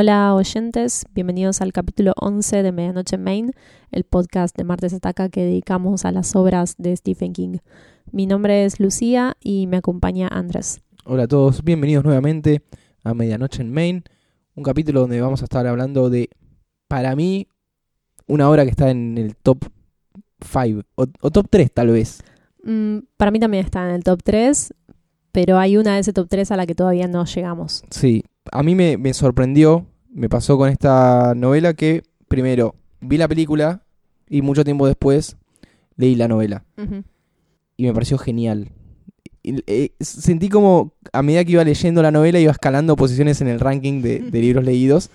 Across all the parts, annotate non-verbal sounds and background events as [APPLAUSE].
Hola oyentes, bienvenidos al capítulo 11 de Medianoche en Main, el podcast de Martes Ataca que dedicamos a las obras de Stephen King. Mi nombre es Lucía y me acompaña Andrés. Hola a todos, bienvenidos nuevamente a Medianoche en Main, un capítulo donde vamos a estar hablando de, para mí, una obra que está en el top 5 o, o top 3 tal vez. Mm, para mí también está en el top 3, pero hay una de ese top 3 a la que todavía no llegamos. Sí, a mí me, me sorprendió, me pasó con esta novela que, primero, vi la película y mucho tiempo después leí la novela. Y me pareció genial. Y, eh, sentí como a medida que iba leyendo la novela iba escalando posiciones en el ranking de, de libros leídos.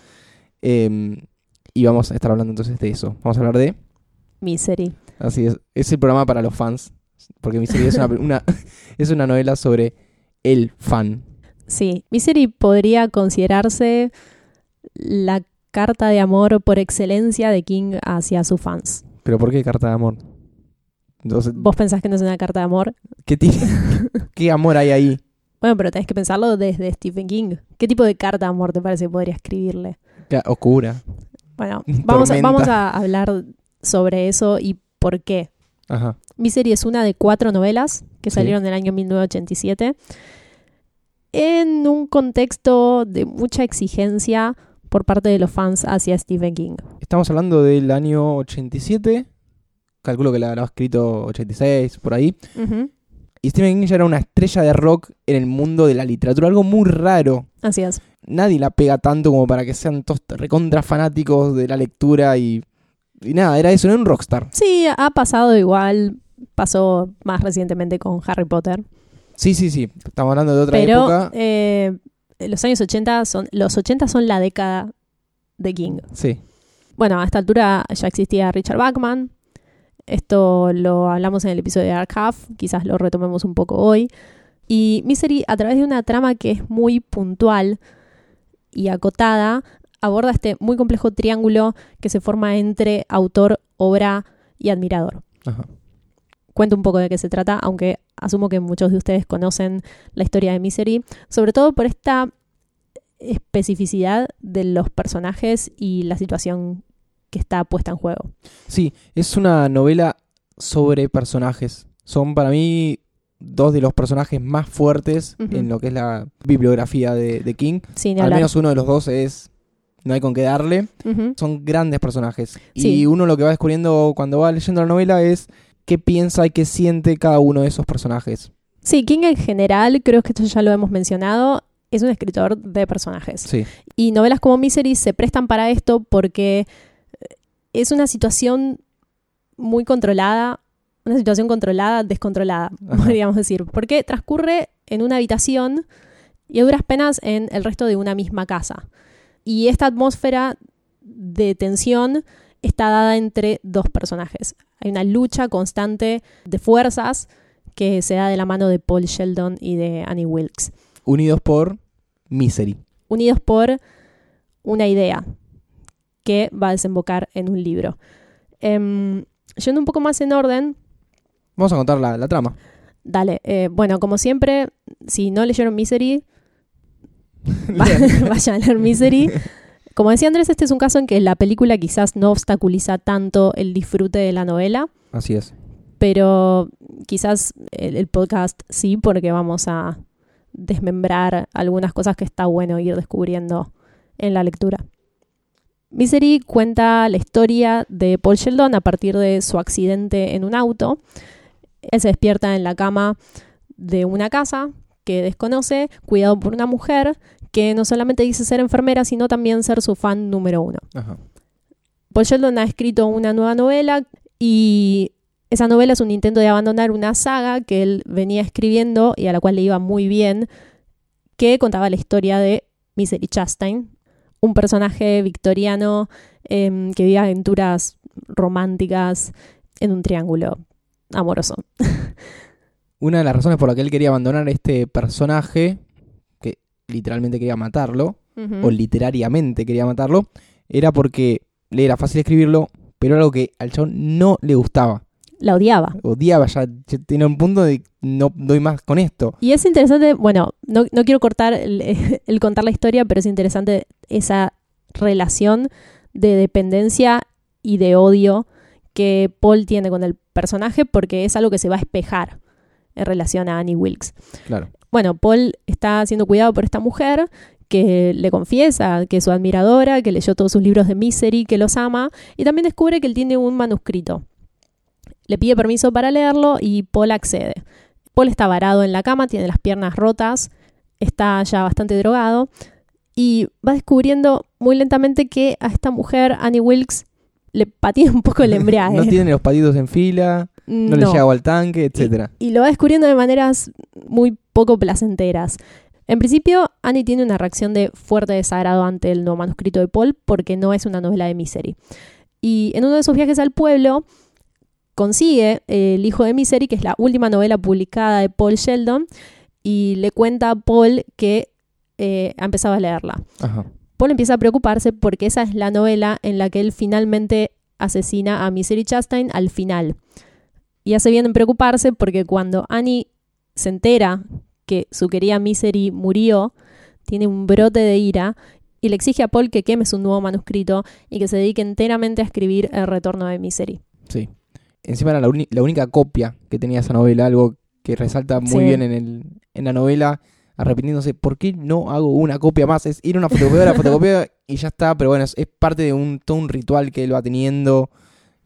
Eh, y vamos a estar hablando entonces de eso. Vamos a hablar de... Misery. Así es. Es el programa para los fans. Porque Misery es una, una- [LAUGHS] es una novela sobre el fan. Sí, Misery podría considerarse la carta de amor por excelencia de King hacia sus fans. Pero ¿por qué carta de amor? Entonces, ¿Vos pensás que no es una carta de amor? ¿qué, tiene- [LAUGHS] ¿Qué amor hay ahí? Bueno, pero tenés que pensarlo desde Stephen King. ¿Qué tipo de carta de amor te parece que podría escribirle? Oscura. Bueno, [LAUGHS] vamos a, Tormenta. vamos a hablar sobre eso y por qué. Ajá. Misery es una de cuatro novelas que Sí. salieron en el año 1987 en un contexto de mucha exigencia por parte de los fans hacia Stephen King. Estamos hablando del año 87. Calculo que la habrá escrito 86, por ahí. Y Stephen King ya era una estrella de rock en el mundo de la literatura, algo muy raro. Así es. Nadie la pega tanto como para que sean todos recontra fanáticos de la lectura y, y nada, era eso, era un rockstar. Sí, ha pasado igual, pasó más recientemente con Harry Potter, Sí, sí, sí, estamos hablando de otra pero época. eh, los años 80 son, los 80 son la década de King. Sí, Bueno, a esta altura ya existía Richard Bachman. Esto lo hablamos en el episodio de Dark Half, quizás lo retomemos un poco hoy. Y Misery, a través de una trama que es muy puntual y acotada, aborda este muy complejo triángulo que se forma entre autor, obra y admirador. ajá. Cuento un poco de qué se trata, aunque asumo que muchos de ustedes conocen la historia de Misery, sobre todo por esta especificidad de los personajes y la situación que está puesta en juego. Sí, es una novela sobre personajes. Son para mí dos de los personajes más fuertes en lo que es la bibliografía de, de King. Sin Al menos uno de los dos es... No hay con qué darle. Son grandes personajes. Sí. Y uno lo que va descubriendo cuando va leyendo la novela es qué piensa y qué siente cada uno de esos personajes. Sí, King en general, creo que esto ya lo hemos mencionado, es un escritor de personajes. Sí, Y novelas como Misery se prestan para esto porque eh, es una situación muy controlada, una situación controlada, descontrolada, [LAUGHS] Ajá. podríamos decir, porque transcurre en una habitación y a duras penas en el resto de una misma casa. Y esta atmósfera de tensión está dada entre dos personajes. Hay una lucha constante de fuerzas que se da de la mano de Paul Sheldon y de Annie Wilkes, unidos por Misery. unidos por una idea que va a desembocar en un libro. Em, yendo un poco más en orden, Vamos a contar la, la trama. dale, eh, bueno, como siempre, si no leyeron Misery, [LAUGHS] va- [LAUGHS] vayan a leer Misery. Como decía Andrés, este es un caso en que la película quizás no obstaculiza tanto el disfrute de la novela, Así es. pero quizás el, el podcast sí, porque vamos a desmembrar algunas cosas que está bueno ir descubriendo en la lectura. Misery cuenta la historia de Paul Sheldon a partir de su accidente en un auto. Él se despierta en la cama de una casa que desconoce, cuidado por una mujer que no solamente dice ser enfermera, sino también ser su fan número uno. Ajá. Paul Sheldon ha escrito una nueva novela y esa novela es un intento de abandonar una saga que él venía escribiendo y a la cual le iba muy bien, que contaba la historia de Misery Chastain, un personaje victoriano em, que vive aventuras románticas en un triángulo amoroso. [LAUGHS] Una de las razones por la que él quería abandonar este personaje, literalmente quería matarlo, o literariamente quería matarlo, era porque le era fácil escribirlo, pero era algo que al chabón no le gustaba. La odiaba. Odiaba, ya, ya tenía un punto de no doy más con esto. Y es interesante, bueno, no, no quiero cortar el, [LAUGHS] el contar la historia, pero es interesante esa relación de dependencia y de odio que Paul tiene con el personaje porque es algo que se va a espejar en relación a Annie Wilkes. Claro. Bueno, Paul está siendo cuidado por esta mujer que le confiesa que es su admiradora, que leyó todos sus libros de Misery, que los ama, y también descubre que él tiene un manuscrito. Le pide permiso para leerlo y Paul accede. Paul está varado en la cama, tiene las piernas rotas, está ya bastante drogado y va descubriendo muy lentamente que a esta mujer, Annie Wilkes, le patina un poco el [LAUGHS] embriague. no tiene los patitos en fila, no, le llega al tanque, etc. Y, y, lo va descubriendo de maneras muy poco placenteras. En principio, Annie tiene una reacción de fuerte desagrado ante el nuevo manuscrito de Paul porque no es una novela de Misery. Y en uno de sus viajes al pueblo, consigue El hijo de Misery, que es la última novela publicada de Paul Sheldon, y le cuenta a Paul que eh, ha empezado a leerla. Paul empieza a preocuparse porque esa es la novela en la que él finalmente asesina a Misery Chastain al final. Y hace bien en preocuparse porque cuando Annie se entera que su querida Misery murió, tiene un brote de ira y le exige a Paul que queme su nuevo manuscrito y que se dedique enteramente a escribir El retorno de Misery. Sí. Encima era la, única copia que tenía esa novela, algo que resalta muy bien en, el, en la novela, arrepintiéndose, ¿por qué no hago una copia más? Es ir a una fotocopia, la fotocopia [LAUGHS] y ya está, pero bueno, es, parte de un, todo un ritual que él va teniendo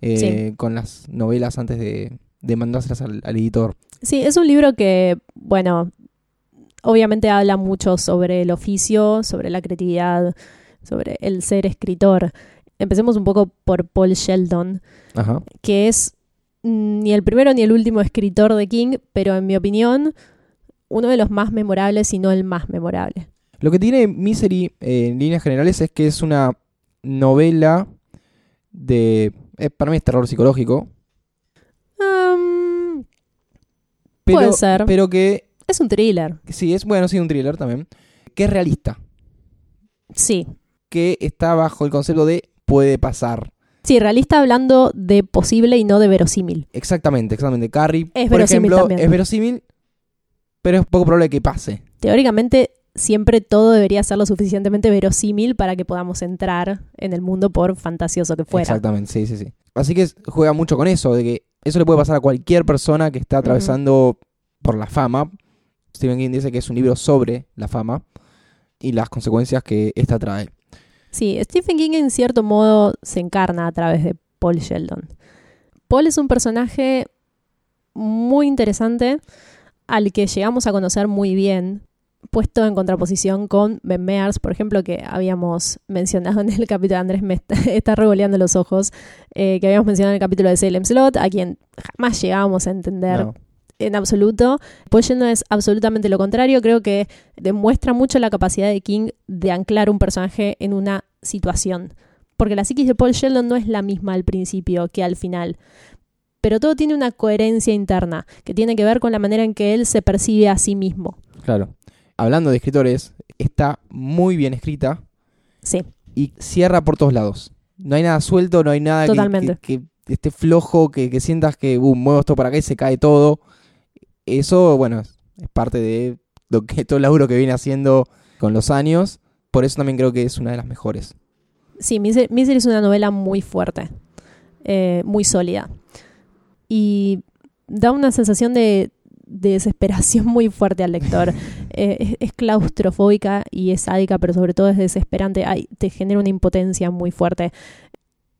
eh, con las novelas antes de, de mandárselas al, al editor. Sí, es un libro que, bueno, obviamente habla mucho sobre el oficio, sobre la creatividad, sobre el ser escritor. Empecemos un poco por Paul Sheldon, que es ni el primero ni el último escritor de King, pero en mi opinión, uno de los más memorables, y no el más memorable. Lo que tiene Misery eh, en líneas generales es que es una novela de... Eh, para mí es terror psicológico. Puede ser. Pero que es un thriller. Sí, es bueno, sí, un thriller también. Que es realista. Sí. Que está bajo el concepto de puede pasar. Sí, realista hablando de posible y no de verosímil. Exactamente, exactamente. Carrie, es por ejemplo, es verosímil, pero es poco probable que pase. Teóricamente, siempre todo debería ser lo suficientemente verosímil para que podamos entrar en el mundo por fantasioso que fuera. Exactamente, sí, sí, sí. Así que juega mucho con eso, de que eso le puede pasar a cualquier persona que está atravesando por la fama, Stephen King dice que es un libro sobre la fama y las consecuencias que ésta trae. Sí, Stephen King en cierto modo se encarna a través de Paul Sheldon. Paul es un personaje muy interesante al que llegamos a conocer muy bien, puesto en contraposición con Ben Mears, por ejemplo, que habíamos mencionado en el capítulo, Andrés me [LAUGHS] está, revoleando los ojos, eh, que habíamos mencionado en el capítulo de Salem Slot, a quien jamás llegábamos a entender en absoluto. Paul Sheldon es absolutamente lo contrario. Creo que demuestra mucho la capacidad de King de anclar un personaje en una situación. Porque la psiquis de Paul Sheldon no es la misma al principio que al final. Pero todo tiene una coherencia interna que tiene que ver con la manera en que él se percibe a sí mismo. Claro. Hablando de escritores, está muy bien escrita. Sí. Y cierra por todos lados. No hay nada suelto, no hay nada que, esté flojo, que, sientas que uh, muevo esto para acá y se cae todo eso, bueno, es parte de lo que, todo el laburo que viene haciendo con los años. Por eso también creo que es una de las mejores. Sí, Misery es una novela muy fuerte, eh, muy sólida. Y da una sensación de, desesperación muy fuerte al lector. [LAUGHS] Eh, es, claustrofóbica y es sádica, pero sobre todo es desesperante. te genera una impotencia muy fuerte.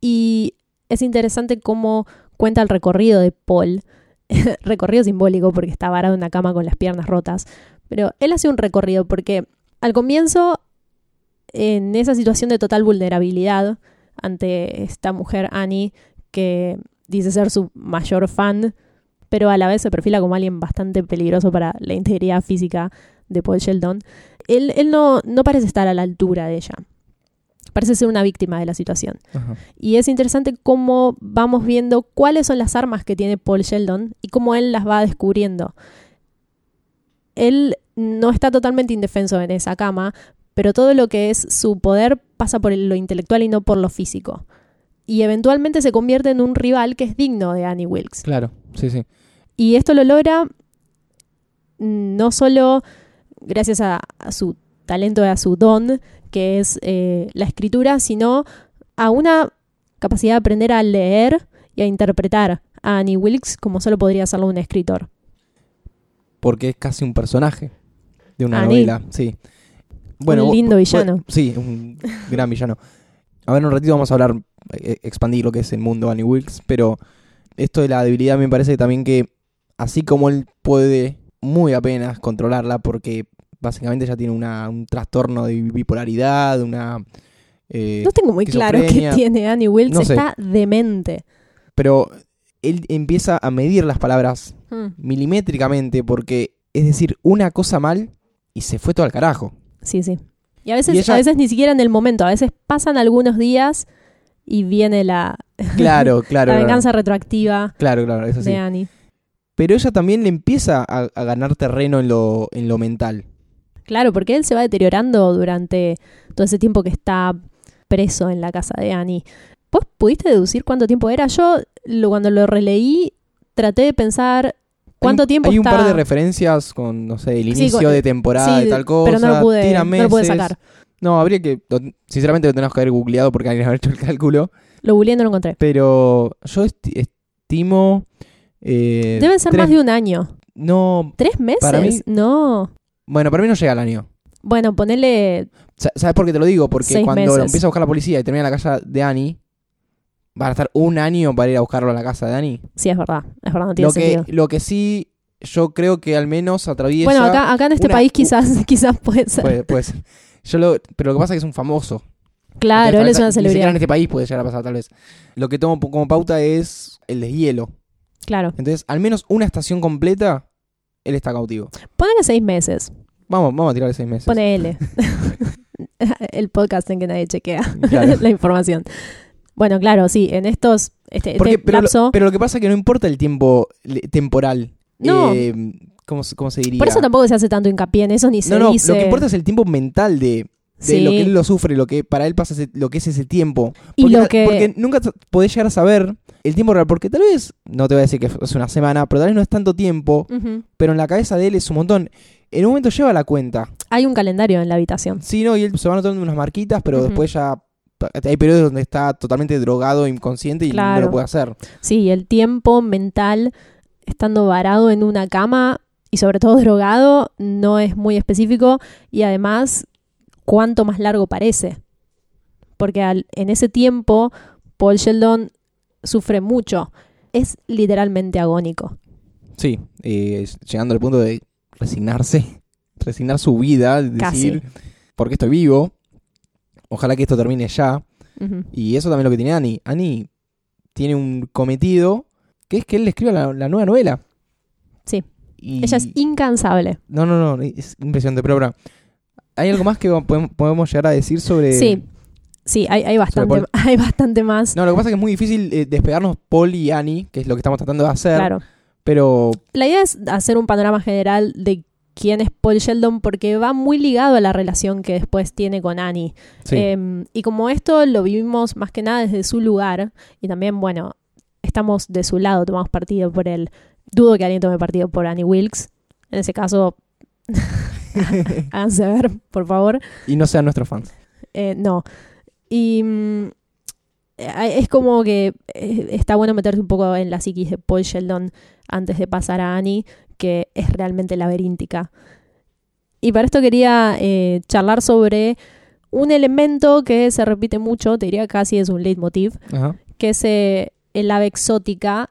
Y es interesante cómo cuenta el recorrido de Paul [LAUGHS] recorrido simbólico porque está varado en una cama con las piernas rotas, pero él hace un recorrido porque al comienzo, en esa situación de total vulnerabilidad ante esta mujer Annie, que dice ser su mayor fan, pero a la vez se perfila como alguien bastante peligroso para la integridad física de Paul Sheldon, él, él no, no parece estar a la altura de ella parece ser una víctima de la situación. Y es interesante cómo vamos viendo cuáles son las armas que tiene Paul Sheldon y cómo él las va descubriendo. Él no está totalmente indefenso en esa cama, pero todo lo que es su poder pasa por lo intelectual y no por lo físico. Y eventualmente se convierte en un rival que es digno de Annie Wilkes. Claro, sí, sí. Y esto lo logra no solo gracias a, a su talento, a su don, que es eh, la escritura, sino a una capacidad de aprender a leer y a interpretar a Annie Wilkes como solo podría hacerlo un escritor. Porque es casi un personaje de una Annie. novela, sí. Un lindo villano. sí, un gran villano. A ver, en un ratito vamos a hablar, expandir lo que es el mundo Annie Wilkes, pero esto de la debilidad me parece también que, así como él puede muy apenas controlarla, porque básicamente ya tiene una, un trastorno de bipolaridad, una... eh, No tengo muy claro qué tiene Annie Wilkes, No sé. está demente. pero él empieza a medir las palabras Mm, milimétricamente, porque es decir, una cosa mal y se fue todo al carajo. Sí, sí. Y a veces, Y ella- a veces ni siquiera en el momento, a veces pasan algunos días y viene la, Claro, [LAUGHS] claro. la claro. venganza retroactiva Claro, claro, es así. de Annie. Pero ella también le empieza a, a ganar terreno en lo, en lo mental. Claro, porque él se va deteriorando durante todo ese tiempo que está preso en la casa de Annie. ¿Vos pudiste deducir cuánto tiempo era? Yo lo- cuando lo releí traté de pensar cuánto hay un, tiempo Hay un está... par de referencias con, no sé, el Sí, inicio con- de temporada Sí, de tal cosa. pero no lo pude, no lo pude sacar. No, habría que. Sinceramente lo tenemos que haber googleado porque alguien [LAUGHS] haber hecho el cálculo. Lo googleé no lo encontré. Pero yo esti- estimo. eh, Deben ser tres- más de un año. No. ¿Tres meses? Para mí- No. Bueno, para mí no llega al año. Bueno, ponele... Sa- ¿Sabes por qué te lo digo? Porque Seis cuando meses. lo empieza a buscar la policía y termina en la casa de Annie, van a estar un año para ir a buscarlo a la casa de Annie. Sí, es verdad. Es verdad, no tiene Lo que, sentido. lo que sí, yo creo que al menos atraviesa. Bueno, acá, acá en este una- país quizás, [LAUGHS] quizás puede ser. Puede, puede ser. Yo lo, pero lo que pasa es que es un famoso. claro, Entonces, él es una Ni celebridad. en este país puede llegar a pasar, tal vez. Lo que tomo como pauta es el deshielo. Claro. Entonces, al menos una estación completa, él está cautivo. Ponele seis meses. Vamos, vamos a tirarle seis meses. Ponele. [LAUGHS] [LAUGHS] el podcast en que nadie chequea Claro. [LAUGHS] la información. Bueno, claro, sí, en estos... Este, este Porque, pero, lo, pero lo que pasa es que no importa el tiempo temporal. No. Eh, ¿cómo, cómo se diría? por eso tampoco se hace tanto hincapié en eso, ni se no, no, dice... lo que importa es el tiempo mental de, de Sí. lo que él lo sufre, lo que para él pasa, ese- lo que es ese tiempo. y Porque, lo ta- que... porque nunca podés llegar a saber el tiempo real, porque tal vez, no te voy a decir que es una semana, pero tal vez no es tanto tiempo, pero en la cabeza de él es un montón. En un momento lleva la cuenta. Hay un calendario en la habitación. Sí, no, y él se va notando unas marquitas, pero después ya hay periodos donde está totalmente drogado, inconsciente y no lo puede hacer. Sí, el tiempo mental estando varado en una cama y sobre todo drogado no es muy específico y además cuánto más largo parece. Porque al- en ese tiempo Paul Sheldon sufre mucho. Es literalmente agónico. Sí, eh, llegando al punto de resignarse, [LAUGHS] resignar su vida, decir, porque estoy vivo, ojalá que esto termine ya. Y eso también es lo que tiene Annie. Annie tiene un cometido que es que él le escriba la, la nueva novela. Sí. Y- Ella es incansable. No, no, no, es impresionante. Pero ahora, ¿hay algo más que podemos, llegar a decir sobre...? Sí. Sí, hay, hay bastante, [LAUGHS] hay bastante más. No, lo que pasa es que es muy difícil eh, despegarnos Paul y Annie, que es lo que estamos tratando de hacer. Claro. Pero La idea es hacer un panorama general de quién es Paul Sheldon porque va muy ligado a la relación que después tiene con Annie. sí, Eh, y como esto lo vivimos más que nada desde su lugar, y también, bueno, estamos de su lado, tomamos partido por él. Dudo que alguien tome partido por Annie Wilkes. En ese caso, [LAUGHS] [LAUGHS] háganse ver, por favor. y no sean nuestros fans. Eh, no. Y mm, eh, es como que eh, está bueno meterse un poco en la psiquis de Paul Sheldon antes de pasar a Annie, que es realmente laberíntica. Y para esto quería eh, charlar sobre un elemento que se repite mucho, te diría casi es un leitmotiv, Ajá. que es eh, el ave exótica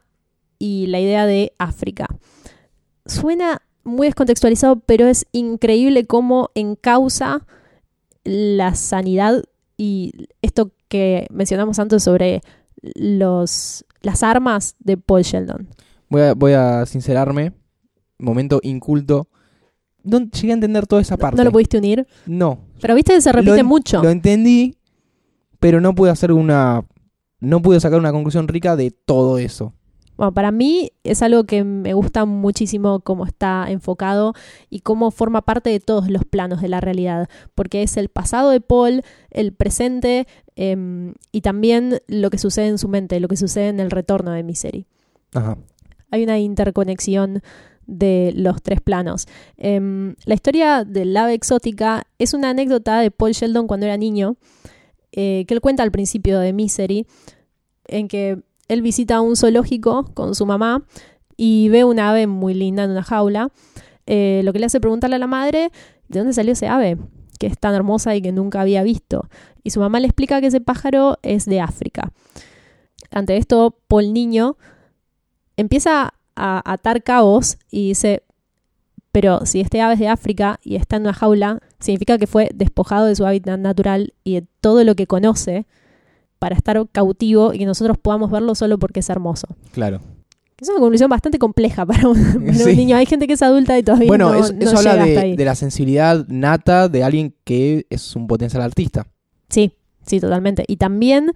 y la idea de África. Suena muy descontextualizado, pero es increíble cómo encausa la sanidad y esto que mencionamos antes sobre los, las armas de Paul Sheldon. Voy a, voy a sincerarme. Momento inculto. No llegué a entender toda esa parte. ¿No lo pudiste unir? No. Pero viste que se repite Lo mucho. Lo entendí, pero no pude hacer una. No pude sacar una conclusión rica de todo eso. Bueno, para mí es algo que me gusta muchísimo cómo está enfocado y cómo forma parte de todos los planos de la realidad, porque es el pasado de Paul, el presente em, y también lo que sucede en su mente, lo que sucede en el retorno de Misery. Ajá. Hay una interconexión de los tres planos. Em, la historia del ave exótica es una anécdota de Paul Sheldon cuando era niño, eh, que él cuenta al principio de Misery, en que él visita un zoológico con su mamá y ve una ave muy linda en una jaula. Eh, lo que le hace preguntarle a la madre, ¿de dónde salió ese ave? Que es tan hermosa y que nunca había visto. Y su mamá le explica que ese pájaro es de África. Ante esto, Paul Niño empieza a atar cabos y dice, pero si este ave es de África y está en una jaula, significa que fue despojado de su hábitat natural y de todo lo que conoce para estar cautivo y que nosotros podamos verlo solo porque es hermoso. Claro. Es una conclusión bastante compleja para un, [LAUGHS] para un Sí. niño. Hay gente que es adulta y todavía Bueno, no, eso, no eso habla llega hasta de, ahí. de la sensibilidad nata de alguien que es un potencial artista. Sí, sí, totalmente. Y también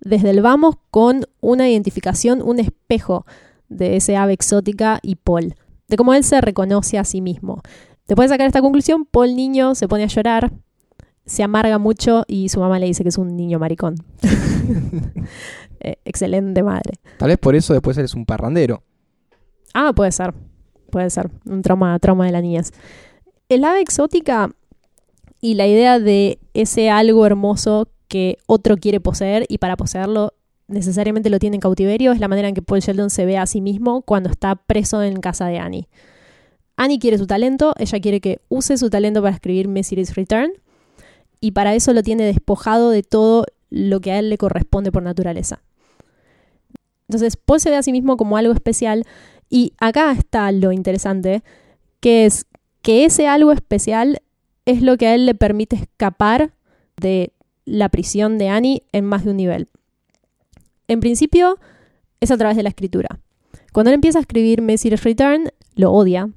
desde el vamos con una identificación, un espejo de ese ave exótica y Paul, de cómo él se reconoce a sí mismo. Después de sacar esta conclusión, Paul niño se pone a llorar, se amarga mucho y su mamá le dice que es un niño maricón. [LAUGHS] Eh, excelente madre. Tal vez por eso después eres un parrandero. Ah, puede ser. Puede ser. Un trauma, trauma de la niñez. El ave exótica y la idea de ese algo hermoso que otro quiere poseer y para poseerlo necesariamente lo tiene en cautiverio es la manera en que Paul Sheldon se ve a sí mismo cuando está preso en casa de Annie. Annie quiere su talento, ella quiere que use su talento para escribir Misery's Return y para eso lo tiene despojado de todo lo que a él le corresponde por naturaleza. Entonces, Paul se ve a sí mismo como algo especial y acá está lo interesante, que es que ese algo especial es lo que a él le permite escapar de la prisión de Annie en más de un nivel. En principio, es a través de la escritura. Cuando él empieza a escribir Misery's Return, lo odia,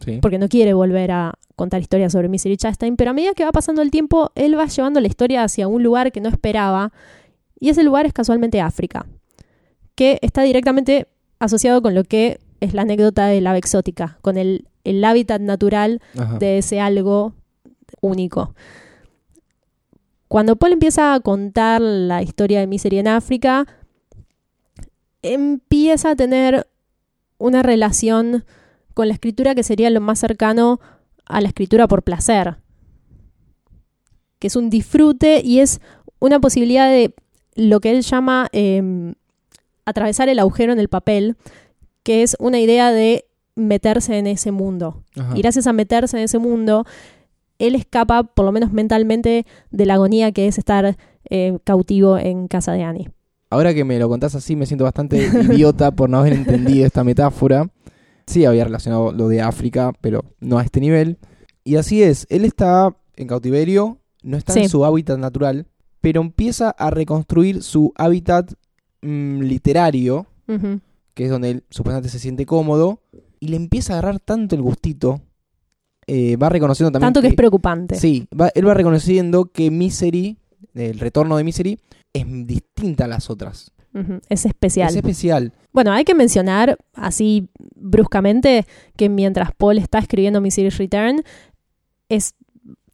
Sí. porque no quiere volver a contar historias sobre Misery Chastain, pero a medida que va pasando el tiempo, él va llevando la historia hacia un lugar que no esperaba, y ese lugar es casualmente África, que está directamente asociado con lo que es la anécdota del ave exótica, con el, el hábitat natural Ajá. de ese algo único. Cuando Paul empieza a contar la historia de Misery en África, empieza a tener una relación con la escritura que sería lo más cercano a la escritura por placer, que es un disfrute y es una posibilidad de lo que él llama eh, atravesar el agujero en el papel, que es una idea de meterse en ese mundo. Ajá. Y gracias a meterse en ese mundo, él escapa, por lo menos mentalmente, de la agonía que es estar eh, cautivo en casa de Annie. Ahora que me lo contás así, me siento bastante idiota por no haber [LAUGHS] entendido esta metáfora. Sí, había relacionado lo de África, pero no a este nivel. Y así es, él está en cautiverio, no está Sí. en su hábitat natural, pero empieza a reconstruir su hábitat mm, literario, que es donde él supuestamente se siente cómodo, y le empieza a agarrar tanto el gustito. eh, va reconociendo también. Tanto que es preocupante. Sí, va- él va reconociendo que Misery, el retorno de Misery, es distinta a las otras. Es especial. Es especial. Bueno, hay que mencionar así bruscamente que mientras Paul está escribiendo Misery's Return, es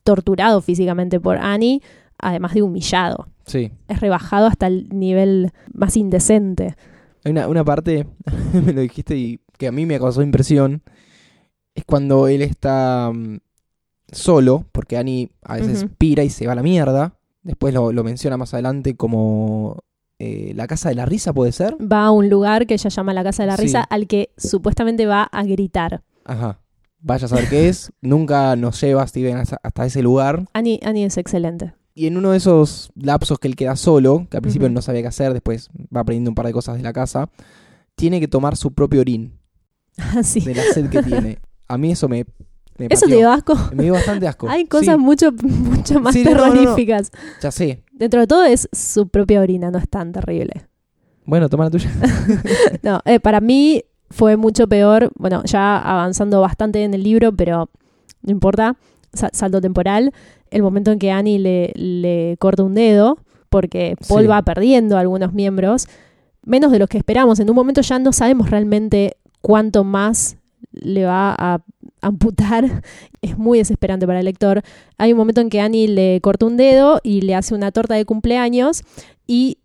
torturado físicamente por Annie, además de humillado. Sí. Es rebajado hasta el nivel más indecente. Hay una, una parte, [LAUGHS] me lo dijiste y que a mí me causó impresión, es cuando él está mm, solo, porque Annie a veces pira y se va a la mierda. Después lo, lo menciona más adelante como eh, la casa de la risa, ¿puede ser? Va a un lugar que ella llama la Casa de la Sí. Risa, al que supuestamente va a gritar. Ajá. Vaya a saber qué es. [LAUGHS] Nunca nos lleva Steven hasta, hasta ese lugar. Annie, Annie es excelente. Y en uno de esos lapsos que él queda solo, que al principio no sabía qué hacer, después va aprendiendo un par de cosas de la casa, tiene que tomar su propio orín, Así. de la sed que [LAUGHS] tiene. A mí eso me, me Eso te dio asco. Me dio bastante asco. Hay cosas Sí, mucho, mucho más Sí, no, no, no. terroríficas. ya sé. Dentro de todo es su propia orina, no es tan terrible. Bueno, toma la tuya. [LAUGHS] No, eh, para mí fue mucho peor, bueno, ya avanzando bastante en el libro, pero no importa, sa- salto temporal, el momento en que Annie le, le corta un dedo, porque Paul Sí. va perdiendo algunos miembros, menos de los que esperamos. En un momento ya no sabemos realmente cuánto más le va a amputar. [LAUGHS] Es muy desesperante para el lector. Hay un momento en que Annie le corta un dedo y le hace una torta de cumpleaños y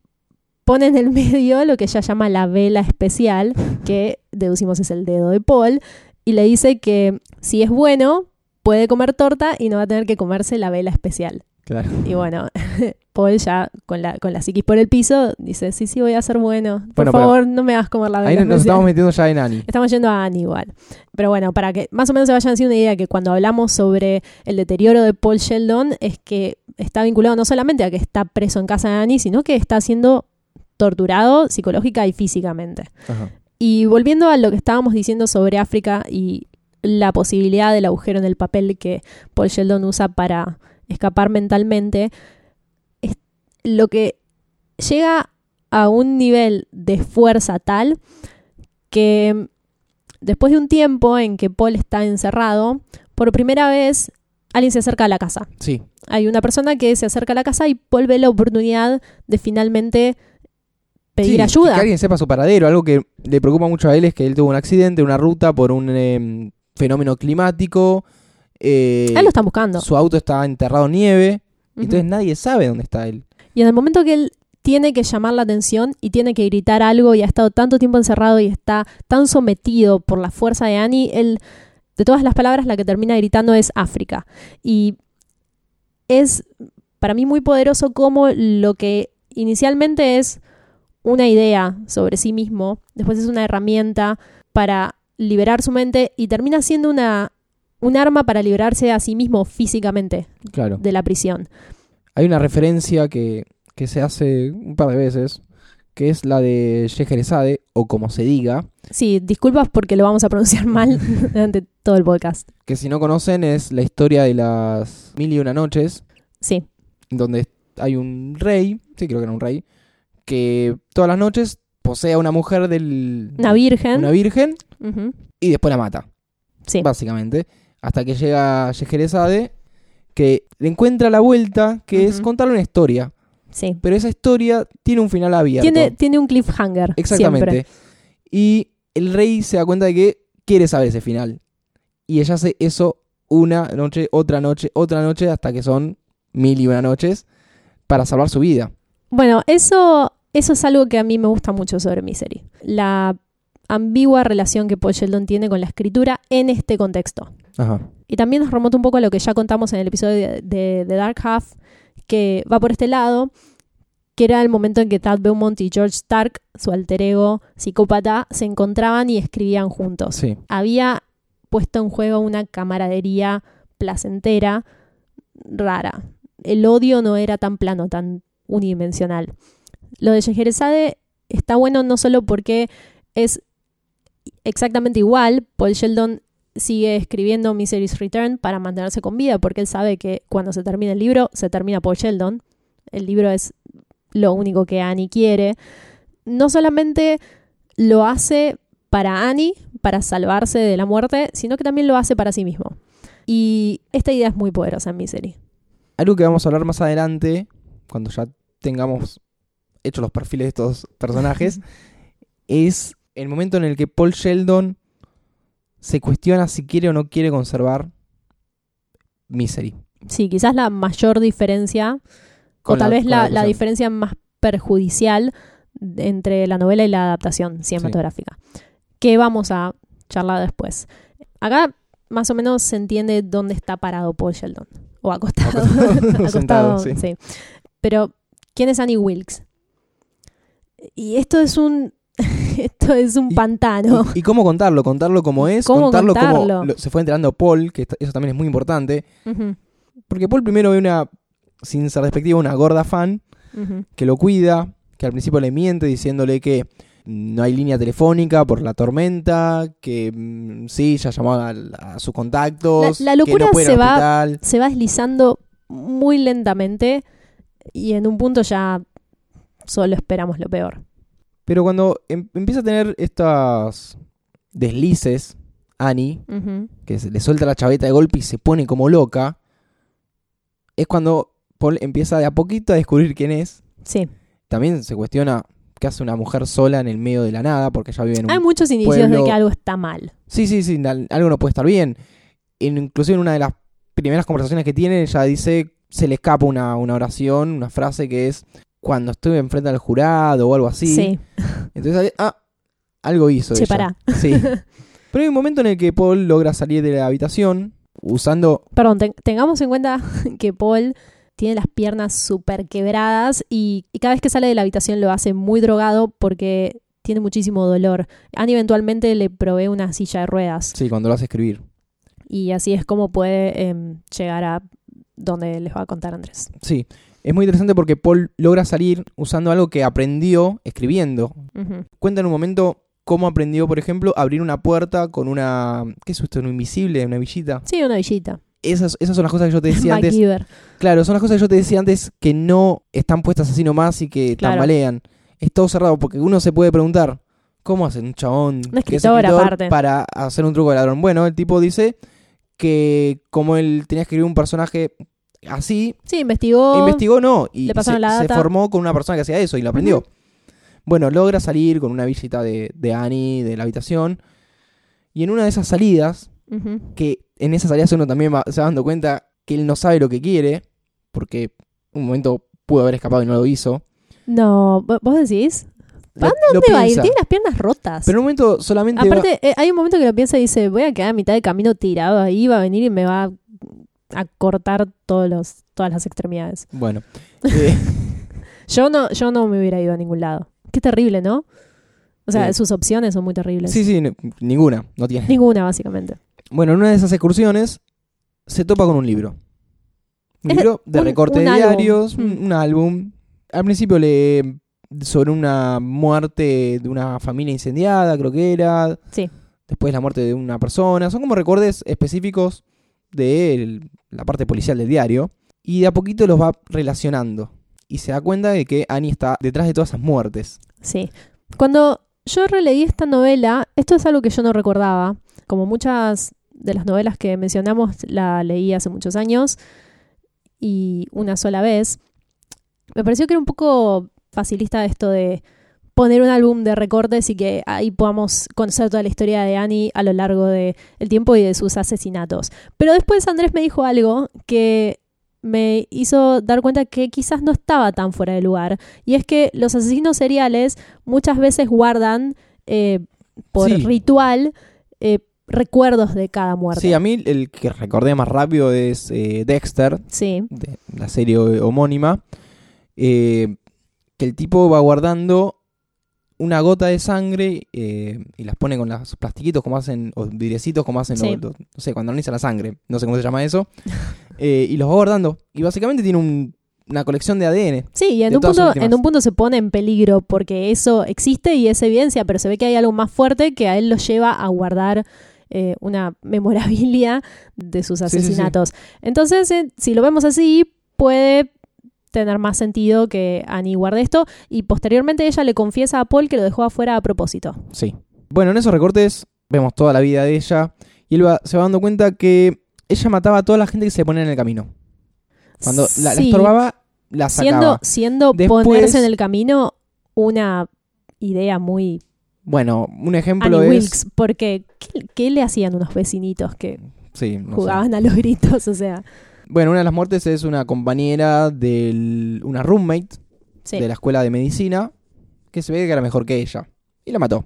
pone en el [LAUGHS] medio lo que ella llama la vela especial, que deducimos es el dedo de Paul, y le dice que si es bueno, puede comer torta y no va a tener que comerse la vela especial. Claro. Y bueno, [LAUGHS] Paul ya con la, con la psiquis por el piso dice, sí, sí, voy a ser bueno. Por Bueno, favor, no me hagas comer la Ahí nos [LAUGHS] especial". estamos metiendo ya en Annie. Estamos yendo a Annie igual. Pero bueno, para que más o menos se vayan haciendo una idea que cuando hablamos sobre el deterioro de Paul Sheldon es que está vinculado no solamente a que está preso en casa de Annie, sino que está siendo torturado psicológica y físicamente. Ajá. Y volviendo a lo que estábamos diciendo sobre África y la posibilidad del agujero en el papel que Paul Sheldon usa para escapar mentalmente, es lo que llega a un nivel de fuerza tal que después de un tiempo en que Paul está encerrado, por primera vez alguien se acerca a la casa. Sí, Hay una persona que se acerca a la casa y Paul ve la oportunidad de finalmente pedir Sí, ayuda. Que alguien sepa su paradero. Algo que le preocupa mucho a él es que él tuvo un accidente, una ruta por un eh, fenómeno climático. Eh, él lo están buscando. su auto está enterrado en nieve. Entonces nadie sabe dónde está él. Y en el momento que él tiene que llamar la atención y tiene que gritar algo y ha estado tanto tiempo encerrado y está tan sometido por la fuerza de Annie, él, de todas las palabras, la que termina gritando es África. Y es para mí muy poderoso como lo que inicialmente es una idea sobre sí mismo, después es una herramienta para liberar su mente y termina siendo una, un arma para liberarse a sí mismo físicamente Claro. de la prisión. Hay una referencia que, que se hace un par de veces, que es la de Scheherazade, o como se diga, Sí, disculpas porque lo vamos a pronunciar [LAUGHS] mal durante todo el podcast. que si no conocen es la historia de las mil y una noches, Sí, donde hay un rey, sí creo que era un rey, que todas las noches posee a una mujer del... una virgen. una virgen y después la mata, Sí, básicamente. Hasta que llega Scheherazade, que le encuentra la vuelta, que es Ujú. contarle una historia. sí. Pero esa historia tiene un final abierto. Tiene, tiene un cliffhanger. Exactamente. Siempre. Y el rey se da cuenta de que quiere saber ese final. Y ella hace eso una noche, otra noche, otra noche, hasta que son mil y una noches para salvar su vida. Bueno, eso, eso es algo que a mí me gusta mucho sobre Misery. La ambigua relación que Paul Sheldon tiene con la escritura en este contexto. Ajá. Y también nos remonta un poco a lo que ya contamos en el episodio de, de- de Dark Half, que va por este lado, que era el momento en que Tad Beaumont y George Stark, su alter ego psicópata, se encontraban y escribían juntos. Sí. Había puesto en juego una camaradería placentera, rara. El odio no era tan plano, tan unidimensional. Lo de Scheherazade está bueno no solo porque es exactamente igual, Paul Sheldon sigue escribiendo Misery's Return para mantenerse con vida, porque él sabe que cuando se termine el libro, se termina Paul Sheldon. El libro es lo único que Annie quiere. No solamente lo hace para Annie, para salvarse de la muerte, sino que también lo hace para sí mismo. Y esta idea es muy poderosa en Misery. Algo que vamos a hablar más adelante, cuando ya tengamos hechos los perfiles de estos personajes, [LAUGHS] es el momento en el que Paul Sheldon se cuestiona si quiere o no quiere conservar Misery. Sí, quizás la mayor diferencia, o tal la- vez la, la diferencia más perjudicial entre la novela y la adaptación cinematográfica, que vamos a charlar después. Acá más o menos se entiende dónde está parado Paul Sheldon, o acostado. [LAUGHS] Acostado, [LAUGHS] sí. Pero, ¿quién es Annie Wilkes? Y esto es un... [LAUGHS] esto es un Y- pantano. ¿Y, y cómo contarlo? Contarlo como es, ¿Cómo contarlo como contarlo? lo- se fue enterando Paul, que eso también es muy importante. Porque Paul primero ve una, sin ser despectiva, una gorda fan que lo cuida, que al principio le miente diciéndole que no hay línea telefónica por la tormenta, que mm, sí, ya llamó a, a sus contactos, La- la que locura no puede ir se va- se va deslizando muy lentamente y en un punto ya solo esperamos lo peor. Pero cuando em- empieza a tener estas deslices, Annie, que se le suelta la chaveta de golpe y se pone como loca, es cuando Paul empieza de a poquito a descubrir quién es. Sí, También se cuestiona qué hace una mujer sola en el medio de la nada, porque ya vive en un hay muchos indicios de que algo está mal. Sí, sí, sí, al- algo no puede estar bien. En- inclusive en una de las primeras conversaciones que tiene, ella dice, se le escapa una, una oración, una frase que es cuando estuve enfrente del jurado o algo así. Sí, Entonces, ah, algo hizo ella. pará. Sí. [LAUGHS] Pero hay un momento en el que Paul logra salir de la habitación usando... Perdón, ten- tengamos en cuenta [LAUGHS] que Paul tiene las piernas súper quebradas y, y cada vez que sale de la habitación lo hace muy drogado porque tiene muchísimo dolor. Annie eventualmente le provee una silla de ruedas Sí, cuando lo hace escribir. y así es como puede em, llegar a donde les va a contar Andrés. Sí, es muy interesante porque Paul logra salir usando algo que aprendió escribiendo. Cuenta en un momento cómo aprendió, por ejemplo, a abrir una puerta con una... ¿Qué es esto? ¿Un invisible? ¿Una villita? Sí, una villita. Esas, esas son las cosas que yo te decía antes. Claro, son las cosas que yo te decía antes que no están puestas así nomás y que Claro. tambalean. Es todo cerrado porque uno se puede preguntar, ¿cómo hace un chabón que es escritor escritor aparte. para hacer un truco de ladrón? Bueno, el tipo dice que como él tenía que escribir un personaje así, Sí, investigó. investigó no y le pasaron se, la se formó con una persona que hacía eso y lo aprendió. Bueno, logra salir con una visita de, de Annie de la habitación y en una de esas salidas que en esas salidas uno también va, se va dando cuenta que él no sabe lo que quiere, porque un momento pudo haber escapado y no lo hizo. No, ¿vo- ¿vos decís? ¿Para ¿Dónde va a ir? Tiene las piernas rotas. Pero en un momento solamente va- Aparte, eh, hay un momento que lo piensa y dice, voy a quedar a mitad de camino tirado ahí, va a venir y me va a, a cortar todos los, todas las extremidades. Bueno, [LAUGHS] eh, Yo no, yo no me hubiera ido a ningún lado. Qué terrible, ¿no? O sea, Sí. sus opciones son muy terribles. sí, sí, ninguna, no tiene. Ninguna, básicamente. Bueno, en una de esas excursiones se topa con un libro. Un Es libro de un- recorte un de álbum. diarios, un, Mm. un álbum. Al principio lee sobre una muerte de una familia incendiada, creo que era. Sí. Después la muerte de una persona. Son como recortes específicos de la parte policial del diario. Y de a poquito los va relacionando. Y se da cuenta de que Annie está detrás de todas esas muertes. Sí. Cuando yo releí esta novela, esto es algo que yo no recordaba. Como muchas de las novelas que mencionamos, la leí hace muchos años y una sola vez. Me pareció que era un poco facilista esto de poner un álbum de recortes y que ahí podamos conocer toda la historia de Annie a lo largo del tiempo y de sus asesinatos. Pero después Andrés me dijo algo que me hizo dar cuenta que quizás no estaba tan fuera de lugar. Y es que los asesinos seriales muchas veces guardan eh, por Sí. ritual eh, recuerdos de cada muerte. Sí, a mí el que recordé más rápido es eh, Dexter, Sí, de la serie homónima, que el tipo va guardando una gota de sangre eh, y las pone con los plastiquitos como hacen, o vidriecitos como hacen, Sí. los- los- no sé, cuando analizan la sangre, no sé cómo se llama eso, [LAUGHS] eh, y los va guardando. Y básicamente tiene un- una colección de ADN. Sí, y en un, punto, en un punto se pone en peligro porque eso existe y es evidencia, pero se ve que hay algo más fuerte que a él lo lleva a guardar eh, una memorabilia de sus sí, sí. asesinatos. Entonces, si lo vemos así, puede tener más sentido que Annie guarde esto y posteriormente ella le confiesa a Paul que lo dejó afuera a propósito. Sí. Bueno, en esos recortes vemos toda la vida de ella y él va- se va dando cuenta que ella mataba a toda la gente que se le ponía en el camino. Cuando la, la Sí, estorbaba, la sacaba. siendo, siendo Después- ponerse en el camino una idea muy Bueno, un ejemplo Annie es... Wilkes, porque ¿qué, qué le hacían unos vecinitos que Sí, no sé. jugaban a los gritos? O sea, Bueno, una de las muertes es una compañera de una roommate sí. de la escuela de medicina que se ve que era mejor que ella. Y la mató.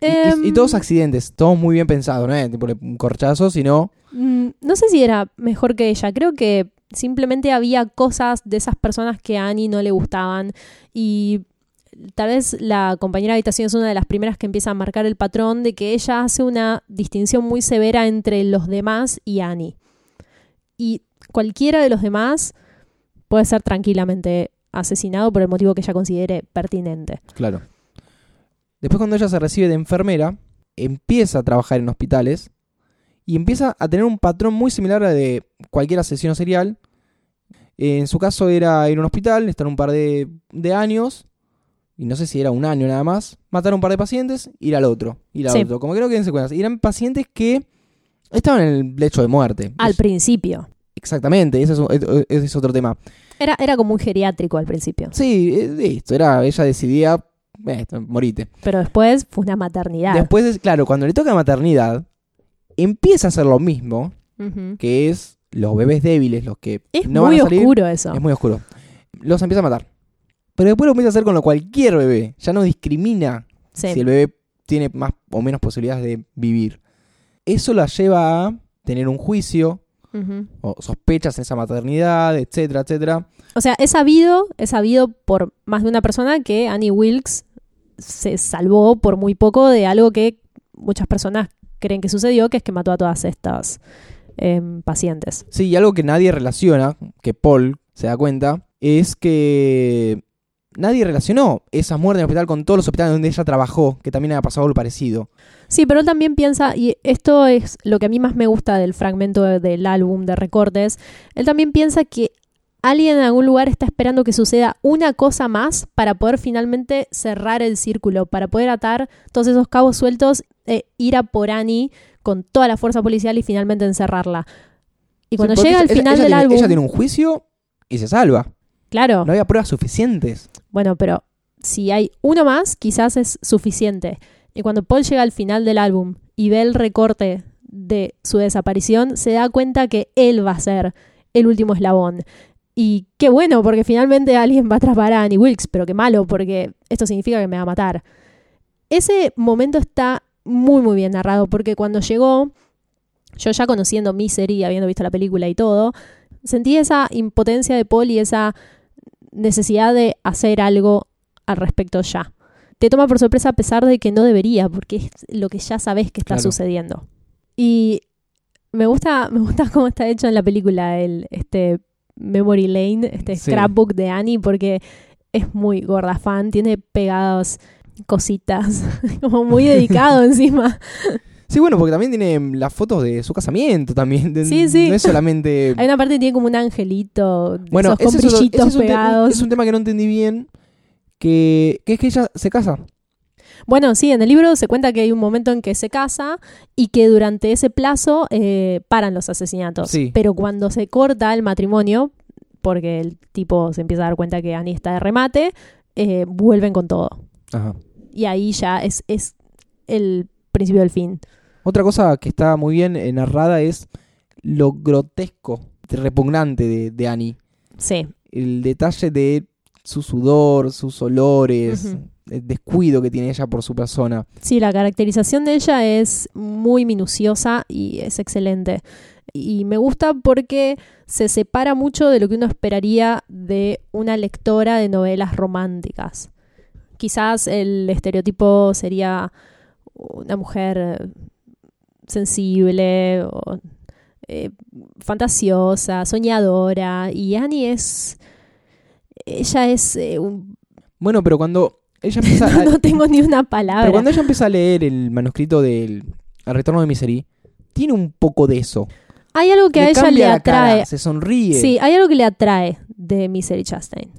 Y- y- Em, y, todos accidentes, todos muy bien pensados, ¿no? es Tipo un corchazo, sino... mm, no sé si era mejor que ella, creo que simplemente había cosas de esas personas que a Annie no le gustaban y tal vez la compañera de habitación es una de las primeras que empieza a marcar el patrón de que ella hace una distinción muy severa entre los demás y Annie. Y cualquiera de los demás puede ser tranquilamente asesinado por el motivo que ella considere pertinente. Claro. Después cuando ella se recibe de enfermera, empieza a trabajar en hospitales y empieza a tener un patrón muy similar al de cualquier asesino serial. En su caso era ir a un hospital, estar un par de, de años, y no sé si era un año nada más, matar a un par de pacientes, ir al otro, ir al Sí. otro. Como que no queden secuelas. Y eran pacientes que estaban en el lecho de muerte. Al Es- principio. exactamente, ese es, un- ese es otro tema. Era, era como un geriátrico al principio. Sí, eh, listo, era, ella decidía, eh, morite. Pero después fue una maternidad. Después, es, claro, cuando le toca maternidad, empieza a hacer lo mismo, que es los bebés débiles, los que Es no muy van a salir. oscuro eso. Es muy oscuro. Los empieza a matar. Pero después lo empieza a hacer con lo cualquier bebé. Ya no discrimina Sí. si el bebé tiene más o menos posibilidades de vivir. Eso la lleva a tener un juicio o sospechas en esa maternidad, etcétera, etcétera. O sea, es sabido, es sabido por más de una persona que Annie Wilkes se salvó por muy poco de algo que muchas personas creen que sucedió, que es que mató a todas estas em, pacientes. Sí, y algo que nadie relaciona, que Paul se da cuenta, es que nadie relacionó esa muerte en el hospital con todos los hospitales donde ella trabajó, que también había pasado algo parecido. Sí, pero él también piensa, y esto es lo que a mí más me gusta del fragmento de- del álbum de recortes, él también piensa que alguien en algún lugar está esperando que suceda una cosa más para poder finalmente cerrar el círculo, para poder atar todos esos cabos sueltos, e ir a por Annie con toda la fuerza policial y finalmente encerrarla. Y cuando Sí, llega al ella- final ella del tiene- álbum, Ella tiene un juicio y se salva. Claro, No había pruebas suficientes. Bueno, pero si hay uno más, quizás es suficiente. Y cuando Paul llega al final del álbum y ve el recorte de su desaparición, se da cuenta que él va a ser el último eslabón. Y qué bueno, porque finalmente alguien va a atrapar a Annie Wilkes, pero qué malo, porque esto significa que me va a matar. Ese momento está muy, muy bien narrado, porque cuando llegó, yo ya conociendo Misery, habiendo visto la película y todo, sentí esa impotencia de Paul y esa necesidad de hacer algo al respecto ya. Te toma por sorpresa a pesar de que no debería, porque es lo que ya sabes que está Claro. sucediendo. Y me gusta, [LAUGHS] me gusta cómo está hecho en la película el este Memory Lane, este Sí. scrapbook de Annie, porque es muy gorda fan, tiene pegados cositas, [LAUGHS] como muy dedicado [LAUGHS] encima. Sí, bueno, porque también tiene las fotos de su casamiento también. de- Sí, sí. No es solamente... [LAUGHS] Hay una parte que tiene como un angelito, Bueno, esos con brillitos es pegados. es un tema que no entendí bien, que, que es que ella se casa. Bueno, sí, en el libro se cuenta que hay un momento en que se casa y que durante ese plazo eh, paran los asesinatos. Sí. Pero cuando se corta el matrimonio, porque el tipo se empieza a dar cuenta que Annie está de remate, eh, vuelven con todo. Ajá. Y ahí ya es, es el principio del fin. Otra cosa que está muy bien narrada es lo grotesco, repugnante de, de Annie. Sí, El detalle de su sudor, sus olores, el descuido que tiene ella por su persona. sí, la caracterización de ella es muy minuciosa y es excelente. Y me gusta porque se separa mucho de lo que uno esperaría de una lectora de novelas románticas. Quizás el estereotipo sería una mujer eh, sensible o eh, fantasiosa, soñadora. Y Annie es. Ella es eh, un. Bueno, pero cuando ella [LAUGHS] empieza a, no tengo ni una palabra. pero cuando ella empieza a leer el manuscrito del El retorno de Misery, tiene un poco de eso. Hay algo que a ella le cara, atrae. se sonríe. Sí, hay algo que le atrae de Misery Chastain.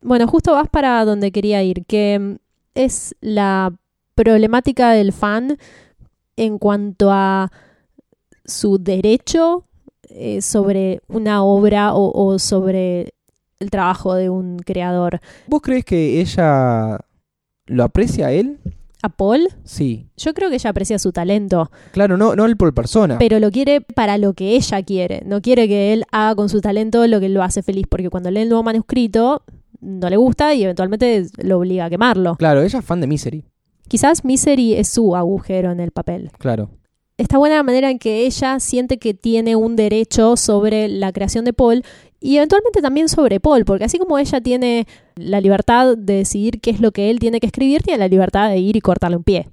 Bueno, justo vas para donde quería ir, que mm, es la problemática del fan en cuanto a su derecho eh, sobre una obra o, o sobre el trabajo de un creador. ¿Vos crees que ella lo aprecia a él? A Paul, Sí. yo creo que ella aprecia su talento, Claro, no, no él por persona. pero lo quiere para lo que ella quiere. No quiere que él haga con su talento lo que lo hace feliz, porque cuando lee el nuevo manuscrito no le gusta y eventualmente lo obliga a quemarlo. Claro, ella es fan de Misery. Quizás Misery es su agujero en el papel. Claro. Está buena la manera en que ella siente que tiene un derecho sobre la creación de Paul y eventualmente también sobre Paul, porque así como ella tiene la libertad de decidir qué es lo que él tiene que escribir, tiene la libertad de ir y cortarle un pie.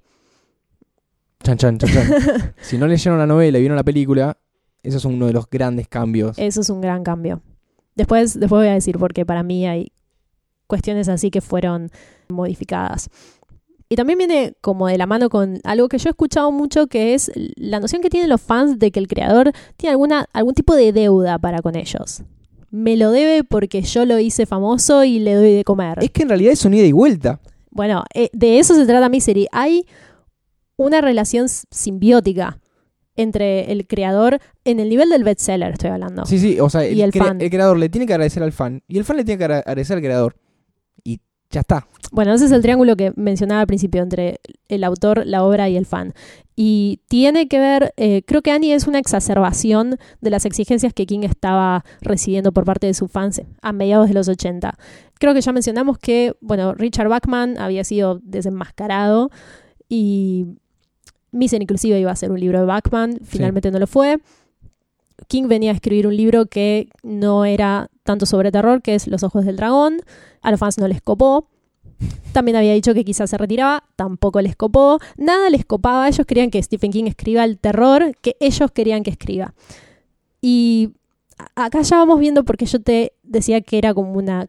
Chan, chan, chan, chan. [LAUGHS] si no leyeron la novela y vieron la película, esos son uno de los grandes cambios. Eso es un gran cambio. Después, después voy a decir porque para mí hay cuestiones así que fueron modificadas. Y también viene como de la mano con algo que yo he escuchado mucho, que es la noción que tienen los fans de que el creador tiene alguna, algún tipo de deuda para con ellos. Me lo debe porque yo lo hice famoso y le doy de comer. Es que en realidad es un ida y vuelta. Bueno, eh, de eso se trata Misery. Hay una relación simbiótica entre el creador, en el nivel del bestseller estoy hablando. Sí, sí, o sea, Y el cre- fan. el creador le tiene que agradecer al fan y el fan le tiene que agra- agradecer al creador. Ya está. Bueno, ese es el triángulo que mencionaba al principio entre el autor, la obra y el fan. Y tiene que ver, eh, creo que Annie es una exacerbación de las exigencias que King estaba recibiendo por parte de sus fans a mediados de los 80. Creo que ya mencionamos que, bueno, Richard Bachman había sido desenmascarado Y Misen inclusive iba a ser un libro de Bachman, finalmente no lo fue. King venía a escribir un libro que no era tanto sobre terror, que es Los Ojos del Dragón. A los fans no les copó. También había dicho que quizás se retiraba, tampoco les copó. Nada les copaba, ellos querían que Stephen King escriba el terror que ellos querían que escriba. Y acá ya vamos viendo porque yo te decía que era como una,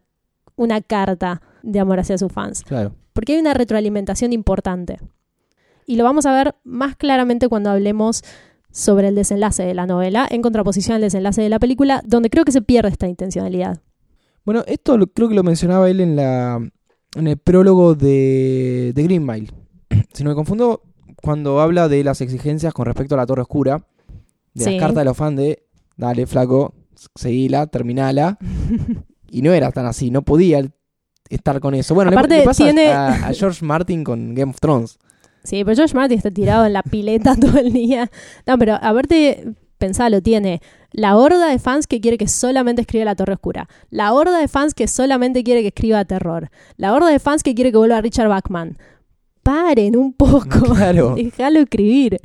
una carta de amor hacia sus fans. Claro. Porque hay una retroalimentación importante. Y lo vamos a ver más claramente cuando hablemos sobre el desenlace de la novela, en contraposición al desenlace de la película, donde creo que se pierde esta intencionalidad. Bueno, esto lo- creo que lo mencionaba él en la en el prólogo de, de Green Mile. [CLEARS THROAT] Si no me confundo, cuando habla de las exigencias con respecto a la Torre Oscura, de Sí. las cartas de los fans de, dale, flaco, seguila, terminala. [LAUGHS] y no era tan así, no podía estar con eso. Bueno, le- Aparte, le, pasa tiene- a, a George Martin con Game of Thrones. Sí, pero George Martin está tirado en la pileta [LAUGHS] todo el día. No, pero aparte, pensalo, tiene la horda de fans que quiere que solamente escriba La Torre Oscura. La horda de fans que solamente quiere que escriba terror. La horda de fans que quiere que vuelva Richard Bachman. Paren un poco. [LAUGHS] Claro. [LAUGHS] Déjalo escribir.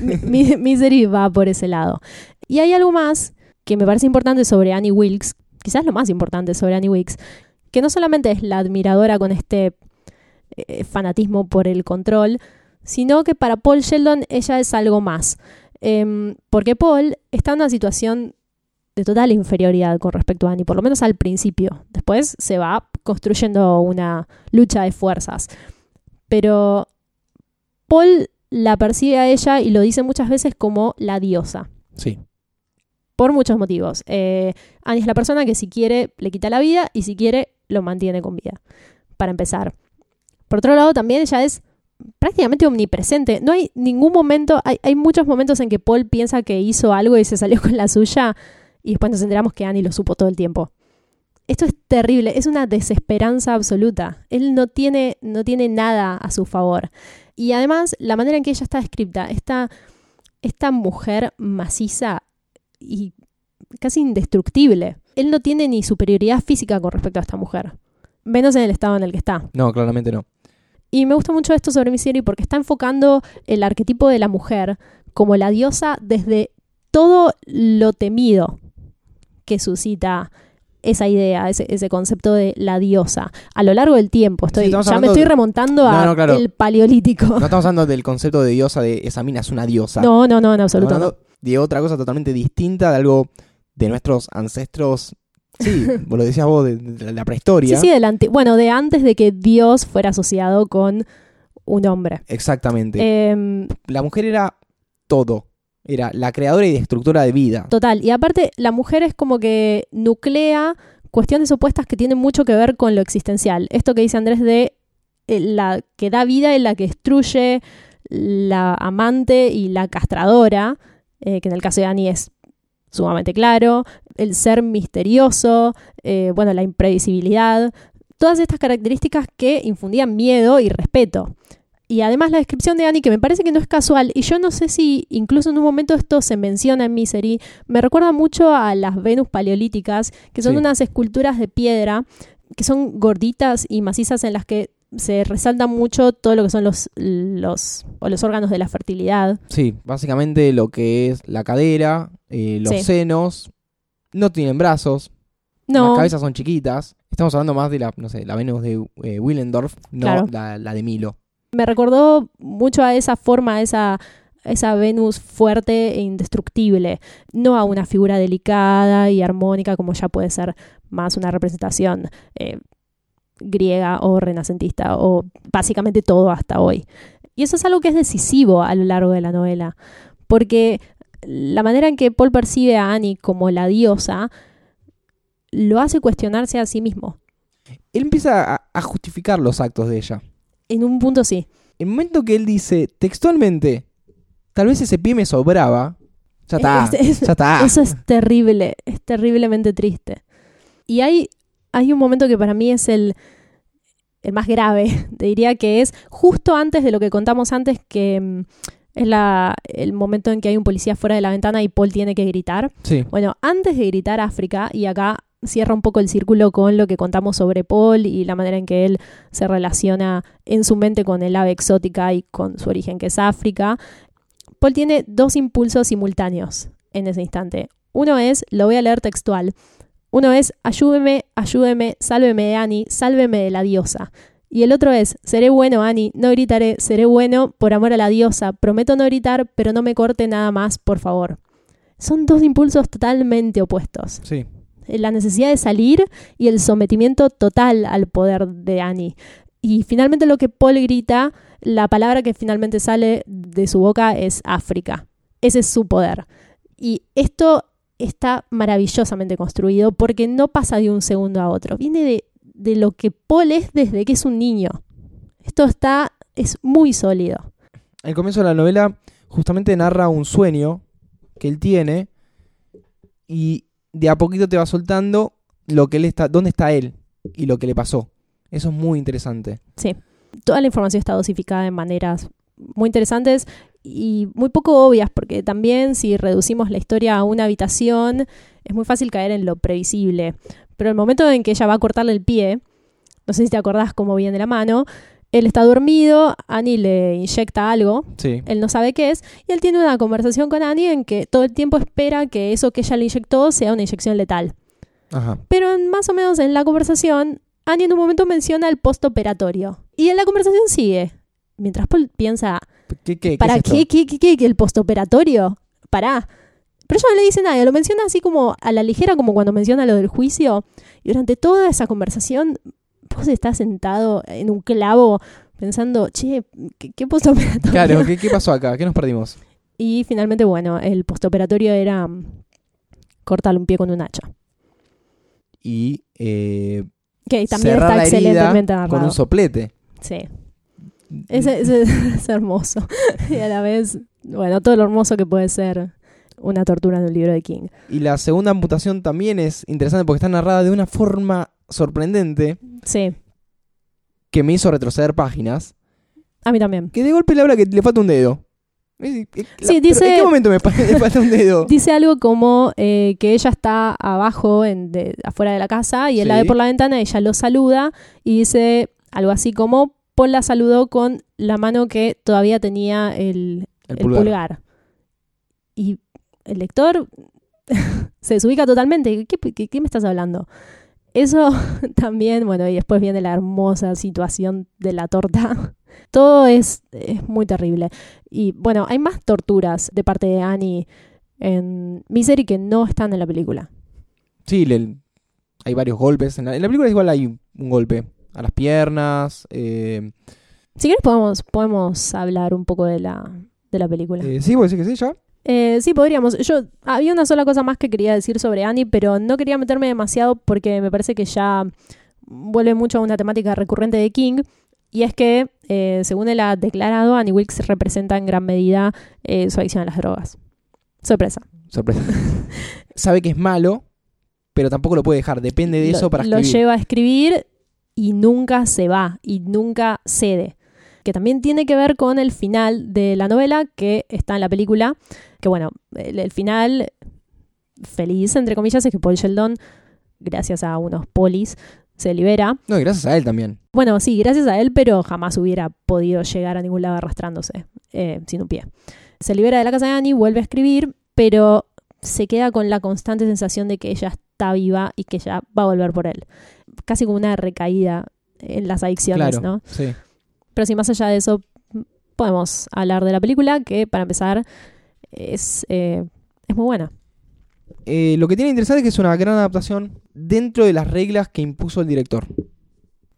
mi, mi- Misery va por ese lado. Y hay algo más que me parece importante sobre Annie Wilkes, quizás lo más importante sobre Annie Wilkes, que no solamente es la admiradora con este eh, fanatismo por el control, sino que para Paul Sheldon ella es algo más. Em, porque Paul está en una situación de total inferioridad con respecto a Annie, por lo menos al principio. Después se va construyendo una lucha de fuerzas. Pero Paul la percibe a ella y lo dice muchas veces como la diosa. Sí. Por muchos motivos. Eh, Annie es la persona que si quiere le quita la vida y si quiere lo mantiene con vida. Para empezar. Por otro lado, también ella es prácticamente omnipresente. No hay ningún momento, hay, hay muchos momentos en que Paul piensa que hizo algo y se salió [LAUGHS] con la suya y después nos enteramos que Annie lo supo todo el tiempo. Esto es terrible, es una desesperanza absoluta. Él no tiene, no tiene nada a su favor. Y además, la manera en que ella está escrita, esta, esta mujer maciza y casi indestructible. Él no tiene ni superioridad física con respecto a esta mujer. Menos en el estado en el que está. No, claramente no. Y me gusta mucho esto sobre mi serie porque está enfocando el arquetipo de la mujer como la diosa desde todo lo temido que suscita esa idea, ese, ese concepto de la diosa. A lo largo del tiempo, estoy, estamos ya me estoy remontando No, a no, claro. el paleolítico. No estamos hablando del concepto de diosa de esa mina es una diosa. No, no, no, en Estamos absoluto. no. hablando de otra cosa totalmente distinta, de algo de nuestros ancestros. Sí, [LAUGHS] vos lo decías vos, de, de la prehistoria. Sí, sí, del ante- bueno, de antes de que Dios fuera asociado con un hombre. Exactamente. Em, La mujer era todo. Era la creadora y destructora de vida. total. Y aparte, la mujer es como que nuclea cuestiones opuestas que tienen mucho que ver con lo existencial. Esto que dice Andrés de eh, la que da vida y la que destruye, la amante y la castradora, eh, que en el caso de Annie es sumamente claro, el ser misterioso, eh, bueno, la imprevisibilidad, todas estas características que infundían miedo y respeto. Y además la descripción de Annie, que me parece que no es casual, y yo no sé si incluso en un momento esto se menciona en Misery, me recuerda mucho a las Venus paleolíticas, que son Sí. unas esculturas de piedra que son gorditas y macizas en las que se resalta mucho todo lo que son los, los, o los órganos de la fertilidad. Sí, básicamente lo que es la cadera, eh, los Sí. senos. No tienen brazos. No, Las cabezas son chiquitas. Estamos hablando más de la, no sé, la Venus de eh, Willendorf, no Claro. la, la de Milo. me recordó mucho a esa forma, a esa, a esa Venus fuerte e indestructible, no a una figura delicada y armónica como ya puede ser más una representación eh, griega o renacentista o básicamente todo hasta hoy. Y eso es algo que es decisivo a lo largo de la novela, porque la manera en que Paul percibe a Annie como la diosa lo hace cuestionarse a sí mismo. Él empieza a, a justificar los actos de ella. En un punto sí. En el momento que él dice textualmente, tal vez ese pie me sobraba, ya está, Es- es- ya está. Eso es terrible, es terriblemente triste. Y hay, hay un momento que para mí es el, el más grave, [LAUGHS] te diría que es justo antes de lo que contamos antes, que mm, es la, el momento en que hay un policía fuera de la ventana y Paul tiene que gritar. Sí, Bueno, antes de gritar África, y acá cierra un poco el círculo con lo que contamos sobre Paul y la manera en que él se relaciona en su mente con el ave exótica y con su origen que es África. Paul tiene dos impulsos simultáneos en ese instante. Uno es, lo voy a leer textual, uno es, ayúdeme, ayúdeme, sálveme de Annie, sálveme de la diosa. Y el otro es, seré bueno, Annie, no gritaré, seré bueno por amor a la diosa, prometo no gritar, pero no me corte nada más, por favor. Son dos impulsos totalmente opuestos. Sí. La necesidad de salir y el sometimiento total al poder de Annie. Y finalmente lo que Paul grita, la palabra que finalmente sale de su boca es África. Ese es su poder. Y esto está maravillosamente construido porque no pasa de un segundo a otro. Viene de, de lo que Paul es desde que es un niño. Esto está, es muy sólido. El comienzo de la novela justamente narra un sueño que él tiene y de a poquito te va soltando lo que él está, dónde está él y lo que le pasó. Eso es muy interesante. Sí. Toda la información está dosificada de maneras muy interesantes y muy poco obvias, porque también si reducimos la historia a una habitación, es muy fácil caer en lo previsible. Pero el momento en que ella va a cortarle el pie, no sé si te acordás cómo viene la mano, él está dormido, Annie le inyecta algo, Sí. él no sabe qué es, y él tiene una conversación con Annie en que todo el tiempo espera que eso que ella le inyectó sea una inyección letal. Ajá. Pero en- más o menos en la conversación, Annie en un momento menciona el postoperatorio. Y en la conversación sigue. Mientras Paul piensa, ¿Qué, qué, qué ¿para es qué, qué, qué, qué, qué, el postoperatorio? Pará. Pero ella no le dice nada, lo menciona así como a la ligera, como cuando menciona lo del juicio. Y durante toda esa conversación, vos estás sentado en un clavo pensando, che, ¿qué, qué postoperatorio? Claro, ¿qué, [LAUGHS] ¿qué pasó acá? ¿Qué nos perdimos? Y finalmente, bueno, el postoperatorio era mm, cortarle un pie con un hacha. Y eh, Que también cerrar está la herida excelentemente con narrado. un soplete. Sí. [LAUGHS] Es hermoso. [LAUGHS] y a la vez, bueno, todo lo hermoso que puede ser una tortura en un libro de King. Y la segunda amputación también es interesante porque está narrada de una forma sorprendente Sí, que me hizo retroceder páginas. a mí también. Que de golpe le habla que le falta un dedo. La- Sí, dice- ¿En qué momento me [LAUGHS] falta un dedo? Dice algo como eh, que ella está abajo, en de, afuera de la casa, y él la ve por la ventana, ella lo saluda y dice algo así como, Paul la saludó con la mano que todavía tenía el, El el pulgar. pulgar. Y el lector [LAUGHS] se desubica totalmente. ¿Qué, qué, qué me estás hablando? Eso [LAUGHS] también, bueno, y después viene la hermosa situación de la torta. [LAUGHS] Todo es, es muy terrible. Y bueno, hay más torturas de parte de Annie en Misery que no están en la película. Sí, le- hay varios golpes. En la, en la película igual hay un golpe a las piernas. eh, Si quieres podemos, podemos hablar un poco de la, de la película. eh, sí, ¿vos decís que sí ya? Eh, sí, podríamos. Yo había una sola cosa más que quería decir sobre Annie, pero no quería meterme demasiado porque me parece que ya vuelve mucho a una temática recurrente de King. Y es que, eh, según él ha declarado, Annie Wilkes representa en gran medida eh, su adicción a las drogas. Sorpresa. Sorpresa. [LAUGHS] Sabe que es malo, pero tampoco lo puede dejar. Depende de Lo- eso para Lo escribir. lleva a escribir y nunca se va y nunca cede. Que también tiene que ver con el final de la novela que está en la película. Que bueno, el, el final feliz, entre comillas, es que Paul Sheldon, gracias a unos polis, se libera. No, y gracias a él también. Bueno, sí, gracias a él, pero jamás hubiera podido llegar a ningún lado arrastrándose, eh, sin un pie. Se libera de la casa de Annie, vuelve a escribir, pero se queda con la constante sensación de que ella está viva y que ella va a volver por él. Casi como una recaída en las adicciones, Claro. ¿no? Sí. Pero si más allá de eso, podemos hablar de la película, que para empezar es, eh, es muy buena. Eh, lo que tiene interesante es que es una gran adaptación dentro de las reglas que impuso el director.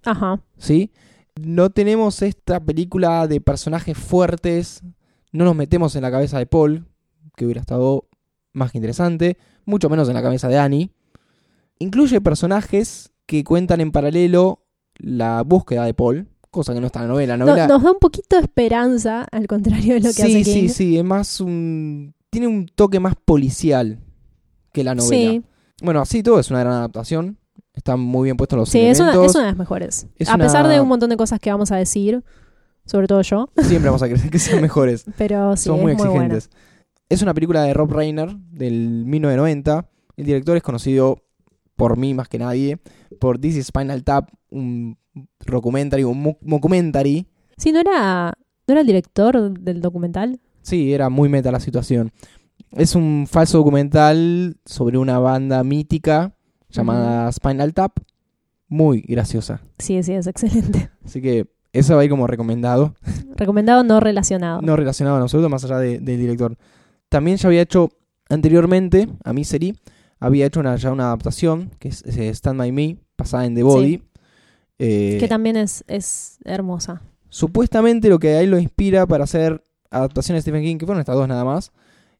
Ajá. ¿Sí? No tenemos esta película de personajes fuertes. No nos metemos en la cabeza de Paul, que hubiera estado más que interesante. Mucho menos en la cabeza de Annie. Incluye personajes que cuentan en paralelo la búsqueda de Paul, cosa que no está en la novela. La No- nos da un poquito de esperanza, al contrario de lo que sí, hace sí, King. sí, es más un. Tiene un toque más policial que la novela. Sí, Bueno, así todo es una gran adaptación. Están muy bien puestos los Sí, es una, elementos. es una de las mejores. Es a pesar de un montón de cosas que vamos a decir, sobre todo yo, Siempre vamos a creer que sean mejores. [LAUGHS] pero sí, Son es muy muy buena. exigentes. Es una película de Rob Reiner del 1990. El director es conocido por mí más que nadie, por This is Spinal Tap, un documentary, un mockumentary. Sí, ¿no era, ¿no era el director del documental? Sí, era muy meta la situación. Es un falso documental sobre una banda mítica llamada Spinal Tap. Muy graciosa. Sí, sí, es excelente. Así que eso va ahí como recomendado. Recomendado no relacionado. No relacionado en absoluto, más allá de- del director. También ya había hecho anteriormente, a Misery, había hecho una, ya una adaptación, que es, eh, Stand By Me, basada en The Body. Eh, Que también es, es hermosa. supuestamente lo que a él lo inspira para hacer adaptaciones de Stephen King, que fueron estas dos nada más,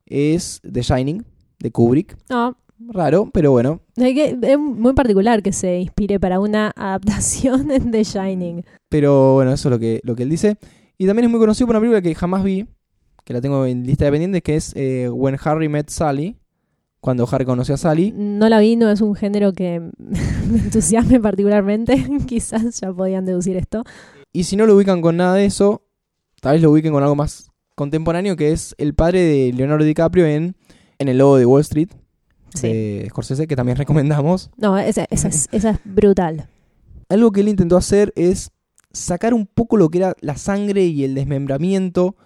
es The Shining, de Kubrick. No, Raro, pero bueno. es, es muy particular que se inspire para una [LAUGHS] adaptación de The Shining. Pero bueno, eso es lo que, lo que él dice. Y también es muy conocido por una película que jamás vi, que la tengo en lista de pendientes, que es eh, When Harry Met Sally, cuando Harry conoció a Sally. No la vi, no es un género que [LAUGHS] me entusiasme particularmente. [LAUGHS] Quizás ya podían deducir esto. Y si no lo ubican con nada de eso, tal vez lo ubiquen con algo más contemporáneo, que es el padre de Leonardo DiCaprio en, en El Lobo de Wall Street, Sí. de Scorsese, que también [LAUGHS] recomendamos. No, esa, esa es, esa es brutal. Algo que él intentó hacer es sacar un poco lo que era la sangre y el desmembramiento,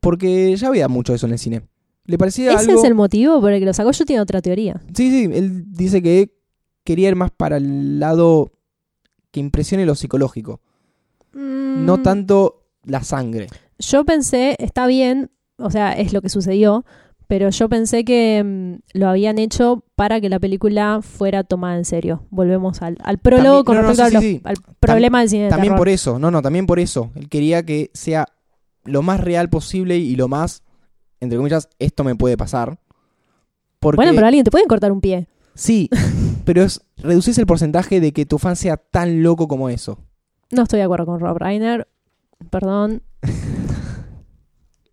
porque ya había mucho de eso en el cine. Le parecía Ese algo... es el motivo por el que lo sacó. Yo tengo otra teoría. Sí, sí, él dice que quería ir más para el lado que impresione lo psicológico, no Mm, tanto la sangre. Yo pensé, está bien, o sea, es lo que sucedió, pero yo pensé que mm, lo habían hecho para que la película fuera tomada en serio. Volvemos al, al prólogo También- con no, no, respecto sí, a sí, los- sí. al problema del cine de También terror. por eso, no, no, también por eso. Él quería que sea lo más real posible y lo más, entre comillas, esto me puede pasar. Porque, Bueno, pero alguien te puede cortar un pie. sí, [LAUGHS] pero es, reducís el porcentaje de que tu fan sea tan loco como eso. No estoy de acuerdo con Rob Reiner. Perdón. [LAUGHS]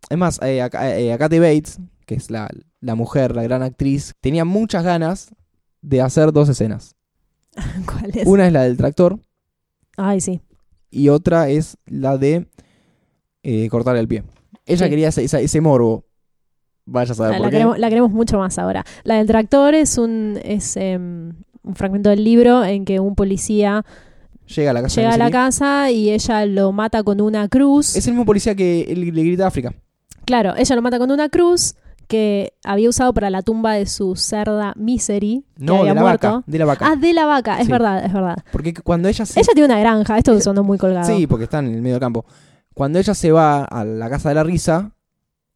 Es más, eh, a, eh, a Kathy Bates, que es la, la mujer, la gran actriz, tenía muchas ganas de hacer dos escenas. [LAUGHS] ¿Cuál es? Una es la del tractor Ay, sí. y otra es la de eh, cortar el pie. Ella Sí. quería ese, ese morbo. Vaya a saber La, por la qué. queremos, la queremos mucho más ahora. La del tractor es un es em, un fragmento del libro en que un policía Llega a la casa llega a la casa y ella lo mata con una cruz. Es el mismo policía que le grita a África. Claro, ella lo mata con una cruz que había usado para la tumba de su cerda Misery, que No, había de la muerto. vaca. De la vaca. Ah, de la vaca, es Sí. verdad, es verdad. Porque cuando ella se... Ella tiene una granja, esto sonó muy colgado. Sí, porque están en el medio del campo. Cuando ella se va a la casa de la risa,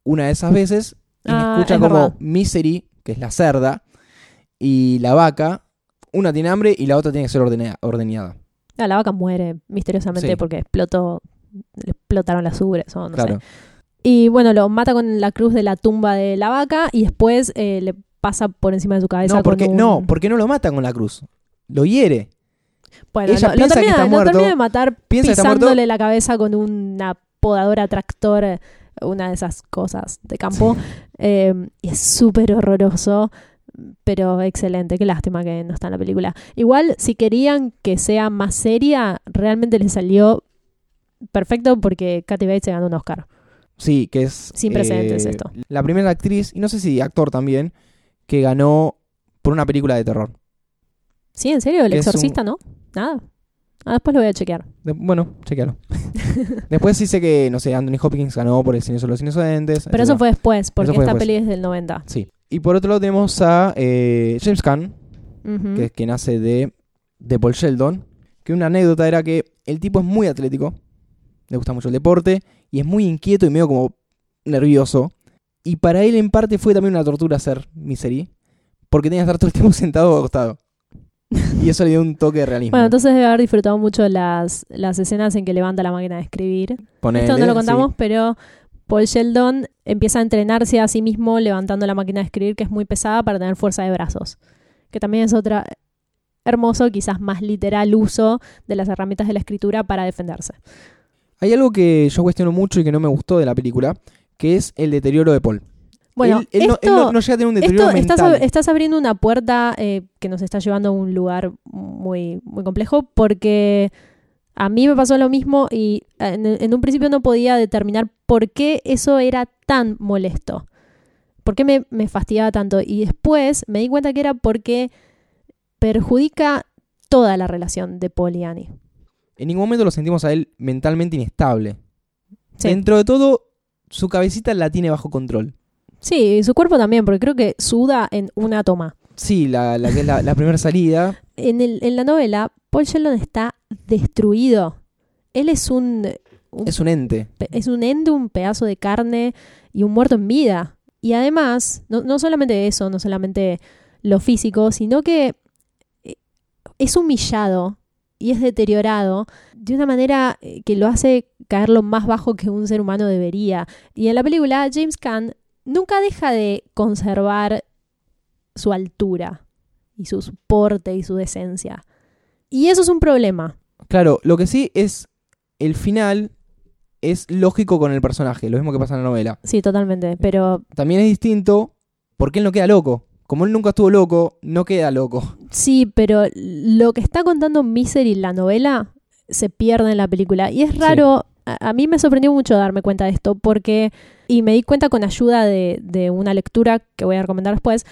una de esas veces, y Ah, escucha es como verdad. Misery, que es la cerda, y la vaca, una tiene hambre y la otra tiene que ser ordenea- ordeñada. Ah, la vaca muere misteriosamente Sí. porque explotó, le explotaron las ubres o no claro. sé. Y bueno, lo mata con la cruz de la tumba de la vaca y después eh, le pasa por encima de su cabeza No, porque con un... no, porque no lo mata con la cruz. Lo hiere. Bueno, ella lo, lo piensa que termina, está lo muerto, termina de matar que está muerto. pisándole la cabeza con una podadora tractor, una de esas cosas de campo. Eh, y es súper horroroso, pero excelente. Qué lástima que no está en la película. Igual, si querían que sea más seria, realmente le salió perfecto porque Kathy Bates se ganó un Oscar. Sí, que es... eh, Sin precedentes esto. La primera actriz, y no sé si actor también, que ganó por una película de terror. ¿Sí? ¿En serio? ¿El un- exorcista no? Nada. Ah, después lo voy a chequear. Bueno, chequealo. [LAUGHS] [LAUGHS] Después sé que, no sé, Anthony Hopkins ganó por El Silencio de los Inocentes. Pero eso fue después, porque fue esta después. peli es del 90. Sí. Y por otro lado tenemos a eh, James Caan, que es quien hace de, de Paul Sheldon. Que una anécdota era que el tipo es muy atlético, le gusta mucho el deporte, y es muy inquieto y medio como nervioso. Y para él en parte fue también una tortura hacer Misery, porque tenía que estar todo el tiempo [LAUGHS] sentado o acostado. Y eso le dio un toque de realismo. Bueno, entonces debe haber disfrutado mucho las, las escenas en que levanta la máquina de escribir. Ponele, Esto no lo sí. contamos, pero Paul Sheldon empieza a entrenarse a sí mismo levantando la máquina de escribir, que es muy pesada para tener fuerza de brazos. Que también es otra hermoso, quizás más literal uso de las herramientas de la escritura para defenderse. Hay algo que yo cuestiono mucho y que no me gustó de la película, que es el deterioro de Paul. Bueno, él, él no, esto, él no- no llega a tener un deterioro esto estás, mental. ab- estás abriendo una puerta eh, que nos está llevando a un lugar muy, muy complejo porque a mí me pasó lo mismo y eh, en, en un principio no podía determinar por qué eso era tan molesto. ¿Por qué me, me fastidiaba tanto? Y después me di cuenta que era porque perjudica toda la relación de Paul y Annie. En ningún momento lo sentimos a él mentalmente inestable. Sí. Dentro de todo, su cabecita la tiene bajo control. Sí, y su cuerpo también, porque creo que suda en una toma. Sí, la, la que es la, la primera salida. En, el- en la novela, Paul Sheldon está destruido. Él es un, un- Es un ente. es un ente, un pedazo de carne y un muerto en vida. Y además, no, no solamente eso, no solamente lo físico, sino que eh, es humillado y es deteriorado de una manera eh, que lo hace caer lo más bajo que un ser humano debería. Y en la película, James Caan nunca deja de conservar su altura y su porte y su decencia. Y eso es un problema. Claro, lo que sí es. El final es lógico con el personaje, lo mismo que pasa en la novela. Sí, totalmente. Pero También es distinto porque él no queda loco. Como él nunca estuvo loco, no queda loco. Sí, pero lo que está contando Misery la novela se pierde en la película. Y es raro, a, mí me sorprendió mucho darme cuenta de esto, porque, y me di cuenta con ayuda de, de una lectura que voy a recomendar después,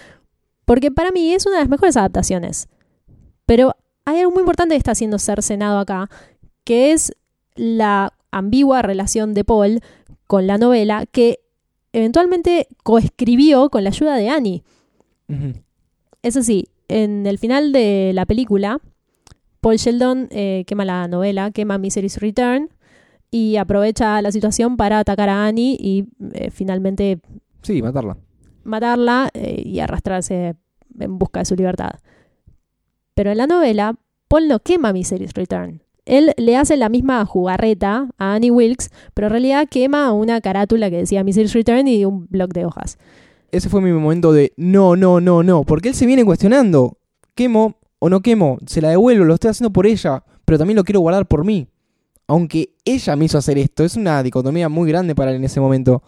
porque para mí es una de las mejores adaptaciones. Pero hay algo muy importante que está haciendo cercenado acá, que es la ambigua relación de Paul con la novela, que eventualmente coescribió con la ayuda de Annie. Eso sí, en el final de la película, Paul Sheldon eh, quema la novela, quema Misery's Return y aprovecha la situación para atacar a Annie y eh, finalmente Sí, matarla. matarla eh, y arrastrarse en busca de su libertad. Pero en la novela, Paul no quema Misery's Return. Él le hace la misma jugarreta a Annie Wilkes, pero en realidad quema una carátula que decía Misery's Return y un bloc de hojas. Ese fue mi momento de no, no, no, no. Porque él se viene cuestionando. ¿Quemo o no quemo? Se la devuelvo, lo estoy haciendo por ella. Pero también lo quiero guardar por mí. Aunque ella me hizo hacer esto. Es una dicotomía muy grande para él en ese momento.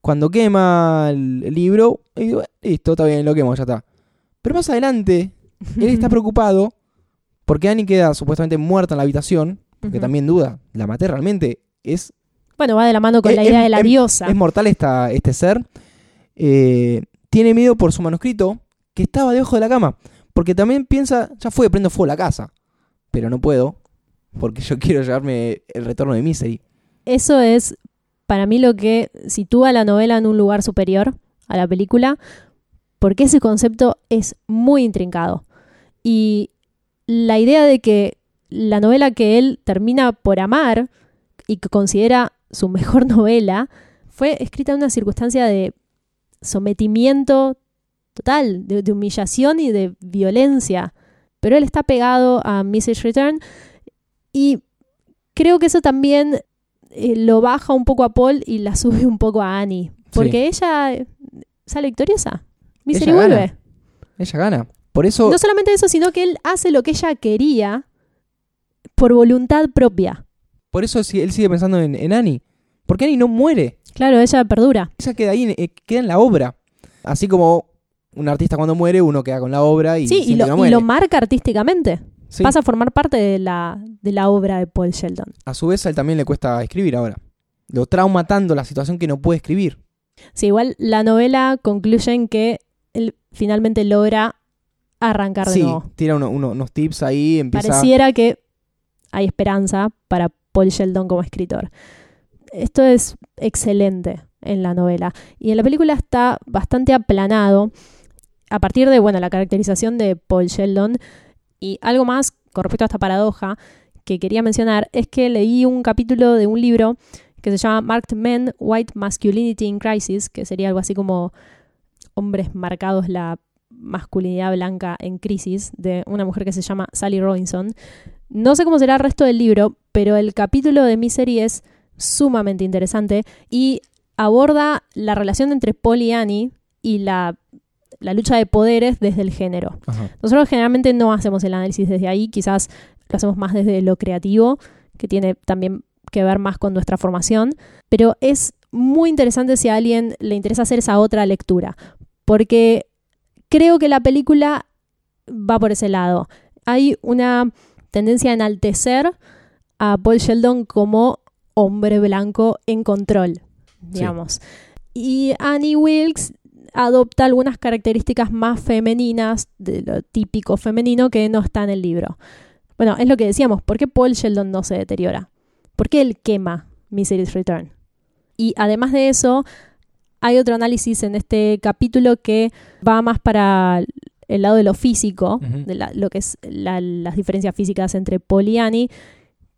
Cuando quema el libro, y digo, listo, está bien, lo quemo, ya está. Pero más adelante, él está [LAUGHS] preocupado porque Annie queda supuestamente muerta en la habitación. Porque también duda, ¿la maté realmente? ¿Es Bueno, va de la mano con Eh, la es- idea de la es- diosa. ¿Es mortal esta, este ser? Eh, tiene miedo por su manuscrito que estaba debajo de la cama. Porque también piensa, ya fue, prendo fuego la casa. Pero no puedo, porque yo [LAUGHS] quiero llevarme el retorno de Misery. Eso es para mí lo que sitúa la novela en un lugar superior a la película, porque ese concepto es muy intrincado. Y la idea de que la novela que él termina por amar y que considera su mejor [LAUGHS] novela fue escrita en una circunstancia de sometimiento total, de, humillación y de violencia. Pero él está pegado a Mrs. Return y creo que eso también eh, lo baja un poco a Paul y la sube un poco a Annie. Porque ella sale victoriosa. Misery Ella gana. Ella gana. Por eso, No solamente eso, sino que él hace lo que ella quería por voluntad propia. por eso él sigue pensando en, en Annie. Porque Annie no muere. Claro, ella perdura. Ella queda ahí, eh, queda en la obra. Así como un artista cuando muere, uno queda con la obra y, sí, y lo, no y lo marca artísticamente. Sí. Pasa a formar parte de la, de la obra de Paul Sheldon. A su vez, a él también le cuesta escribir ahora. Lo trauma tanto la situación que no puede escribir. Sí, igual la novela concluye en que él finalmente logra arrancar de Sí, nuevo. tira uno- uno- unos tips ahí, empieza... Pareciera que hay esperanza para Paul Sheldon como escritor. Esto es excelente en la novela. Y en la película está bastante aplanado a partir de, bueno, la caracterización de Paul Sheldon. Y algo más con respecto a esta paradoja que quería mencionar es que leí un capítulo de un libro que se llama Marked Men, White Masculinity in Crisis, que sería algo así como hombres marcados la masculinidad blanca en crisis, de una mujer que se llama Sally Robinson. No sé cómo será el resto del libro, pero el capítulo de Misery es sumamente interesante y aborda la relación entre Paul y Annie y la, la lucha de poderes desde el género. Ajá. Nosotros generalmente no hacemos el análisis desde ahí, quizás lo hacemos más desde lo creativo, que tiene también que ver más con nuestra formación, pero es muy interesante si a alguien le interesa hacer esa otra lectura, porque creo que la película va por ese lado. Hay una tendencia a enaltecer a Paul Sheldon como hombre blanco en control, digamos. Y Annie Wilkes adopta algunas características más femeninas de lo típico femenino que no está en el libro. Bueno, es lo que decíamos, ¿por qué Paul Sheldon no se deteriora? ¿Por qué él quema Misery's Return? Y además de eso, hay otro análisis en este capítulo que va más para el lado de lo físico, de la- lo que es la- las diferencias físicas entre Paul y Annie,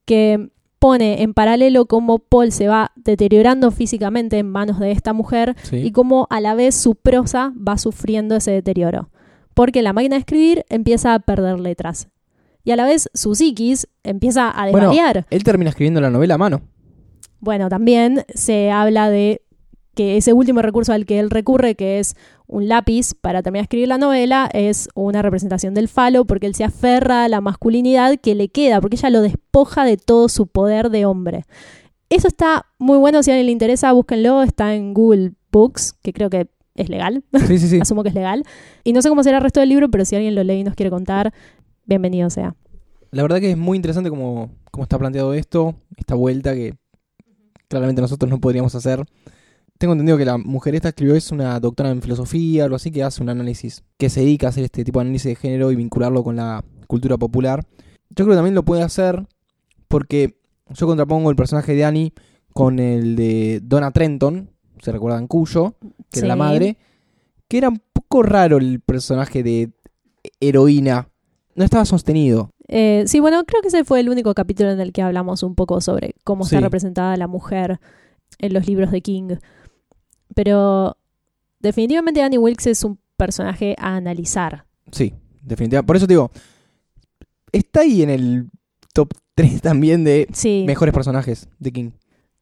que pone en paralelo cómo Paul se va deteriorando físicamente en manos de esta mujer Sí. y cómo a la vez su prosa va sufriendo ese deterioro. Porque la máquina de escribir empieza a perder letras. Y a la vez su psiquis empieza a Bueno, desvariar. Él termina escribiendo la novela a mano. Bueno, también se habla de que ese último recurso al que él recurre, que es un lápiz para terminar de escribir la novela, es una representación del falo, porque él se aferra a la masculinidad que le queda, porque ella lo despoja de todo su poder de hombre. Eso está muy bueno, si a alguien le interesa, búsquenlo, está en Google Books, que creo que es legal, Sí, sí, sí. [LAUGHS] asumo que es legal. Y no sé cómo será el resto del libro, pero si alguien lo lee y nos quiere contar, bienvenido sea. La verdad que es muy interesante cómo, cómo está planteado esto, esta vuelta que claramente nosotros no podríamos hacer. Tengo entendido que la mujer esta escribió es una doctora en filosofía, algo así, que hace un análisis, que se dedica a hacer este tipo de análisis de género y vincularlo con la cultura popular. Yo creo que también lo puede hacer porque yo contrapongo el personaje de Annie con el de Donna Trenton, se recuerdan Cuyo, que era la Sí. madre, que era un poco raro el personaje de heroína. No estaba sostenido. Eh, sí, bueno, creo que ese fue el único capítulo en el que hablamos un poco sobre cómo está Sí. representada la mujer en los libros de King. Pero definitivamente Annie Wilkes es un personaje a analizar. Sí, definitivamente. Por eso te digo, está ahí en el top 3 también de Sí, mejores personajes de King.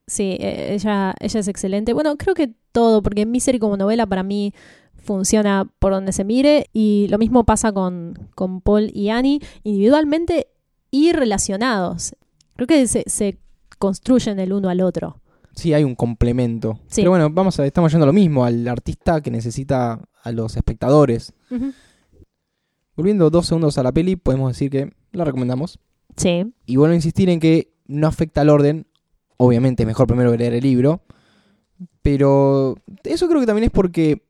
sí, eh, ella, ella es excelente. Bueno, creo que todo, porque Misery como novela para mí funciona por donde se mire y lo mismo pasa con, con Paul y Annie individualmente y relacionados. Creo que se, se construyen el uno al otro. Sí, hay un complemento. Sí. Pero bueno, vamos a, estamos yendo a lo mismo, al artista que necesita a los espectadores. Volviendo dos segundos a la peli, podemos decir que la recomendamos. Sí, Y vuelvo a insistir en que no afecta al orden. Obviamente es mejor primero leer el libro. Pero eso creo que también es porque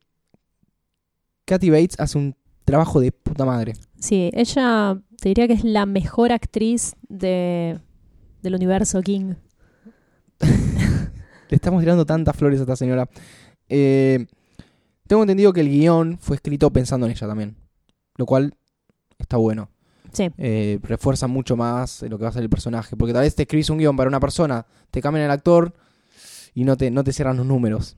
Kathy Bates hace un trabajo de puta madre. Sí, ella te diría que es la mejor actriz de, del universo King. [LAUGHS] Le estamos tirando tantas flores a esta señora. Eh, tengo entendido que el guion fue escrito pensando en ella también. Lo cual está bueno. Sí, Eh, refuerza mucho más lo que va a ser el personaje. Porque tal vez te escribís un guion para una persona, te cambian el actor y no te, no te cierran los números.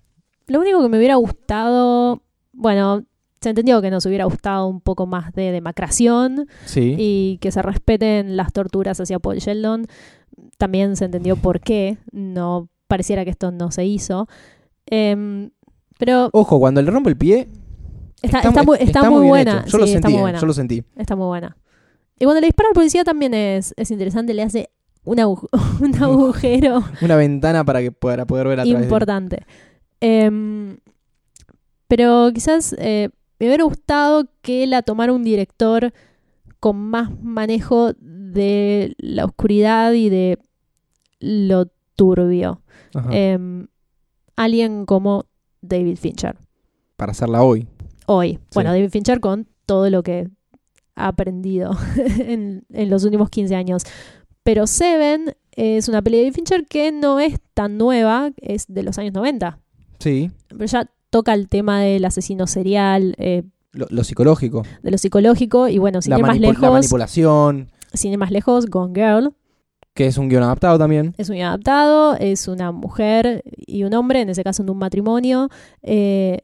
lo único que me hubiera gustado, bueno, se entendió que nos hubiera gustado un poco más de demacración Sí. y que se respeten las torturas hacia Paul Sheldon. También se entendió por qué no pareciera que esto no se hizo. Em, pero Ojo, cuando le rompe el pie. está, está muy, está muy bien buena. Yo lo sentí, está muy eh, buena. yo lo sentí. Está muy buena. Y cuando le dispara al policía también es, es interesante, le hace un, agu- [LAUGHS] un [LAUGHS] agujero Una ventana para que para poder ver a través de- importante. Em, pero quizás eh, me hubiera gustado que la tomara un director con más manejo de la oscuridad y de lo turbio. Em, alguien como David Fincher. para hacerla hoy. Hoy. Bueno, David Fincher con todo lo que ha aprendido [LAUGHS] en, en los últimos 15 años. Pero Seven es una peli de David Fincher que no es tan nueva, es de los años 90. Sí. Pero ya toca el tema del asesino serial, eh, Lo, lo psicológico. de lo psicológico. Y bueno, sin ir más manipu- la lejos, manipulación. sin ir más lejos, Gone Girl Que es un guion adaptado también. es un adaptado, es una mujer y un hombre, en ese caso en un matrimonio. Eh,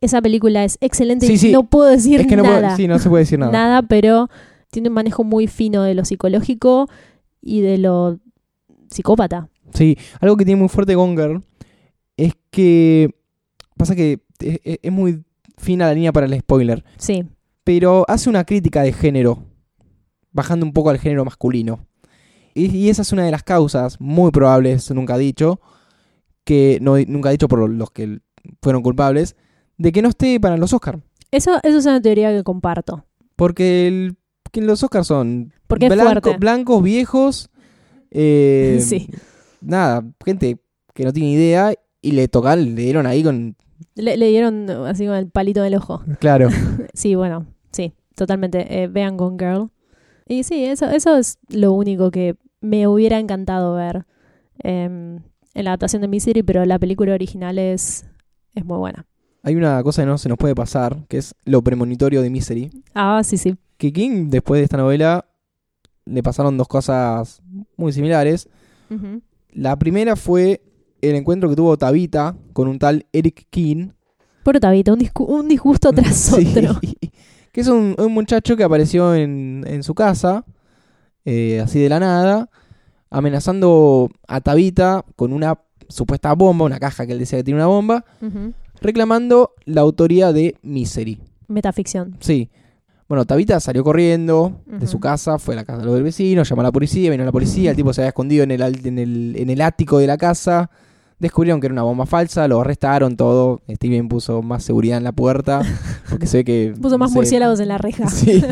esa película es excelente Sí, no puedo decir Es que no, nada. puedo- sí, no se puede decir nada. nada, pero tiene un manejo muy fino de lo psicológico y de lo psicópata. Sí, algo que tiene muy fuerte Gonger es que pasa que es, es- es muy fina la línea para el spoiler, Sí, pero hace una crítica de género, bajando un poco al género masculino. Y, y esa es una de las causas muy probables, nunca dicho, que no nunca dicho por los que fueron culpables, de que no esté para los Oscars. eso, eso es una teoría que comparto. Porque el, que los Oscars son Porque blanco- blancos, viejos, [LAUGHS] eh, Sí. nada, gente que no tiene idea y le tocaron, le dieron ahí con Le, le dieron así con el palito del ojo. Claro. [LAUGHS] Sí, bueno, sí, totalmente. Eh, vean Gone Girl. Y sí, eso, eso es lo único que me hubiera encantado ver em, en la adaptación de Misery, pero la película original es, es muy buena. Hay una cosa que no se nos puede pasar, que es lo premonitorio de Misery. Ah, sí, sí. Que King, después de esta novela, le pasaron dos cosas muy similares. La primera fue el encuentro que tuvo Tabitha con un tal Eric King. Por Tabita, un, discu- un disgusto tras [LAUGHS] Sí. otro. [LAUGHS] Que es un, un muchacho que apareció en, en su casa, eh, así de la nada, amenazando a Tabitha con una supuesta bomba, una caja que él decía que tiene una bomba, reclamando la autoría de Misery. Metaficción. Sí. Bueno, Tabitha salió corriendo de su casa, fue a la casa del vecino, llamó a la policía, vino la policía, el tipo se había escondido en el, en el, en el ático de la casa, descubrieron que era una bomba falsa, lo arrestaron todo, Steven puso más seguridad en la puerta, porque se ve que... [LAUGHS] Puso más sé, murciélagos en la reja. [LAUGHS] Sí.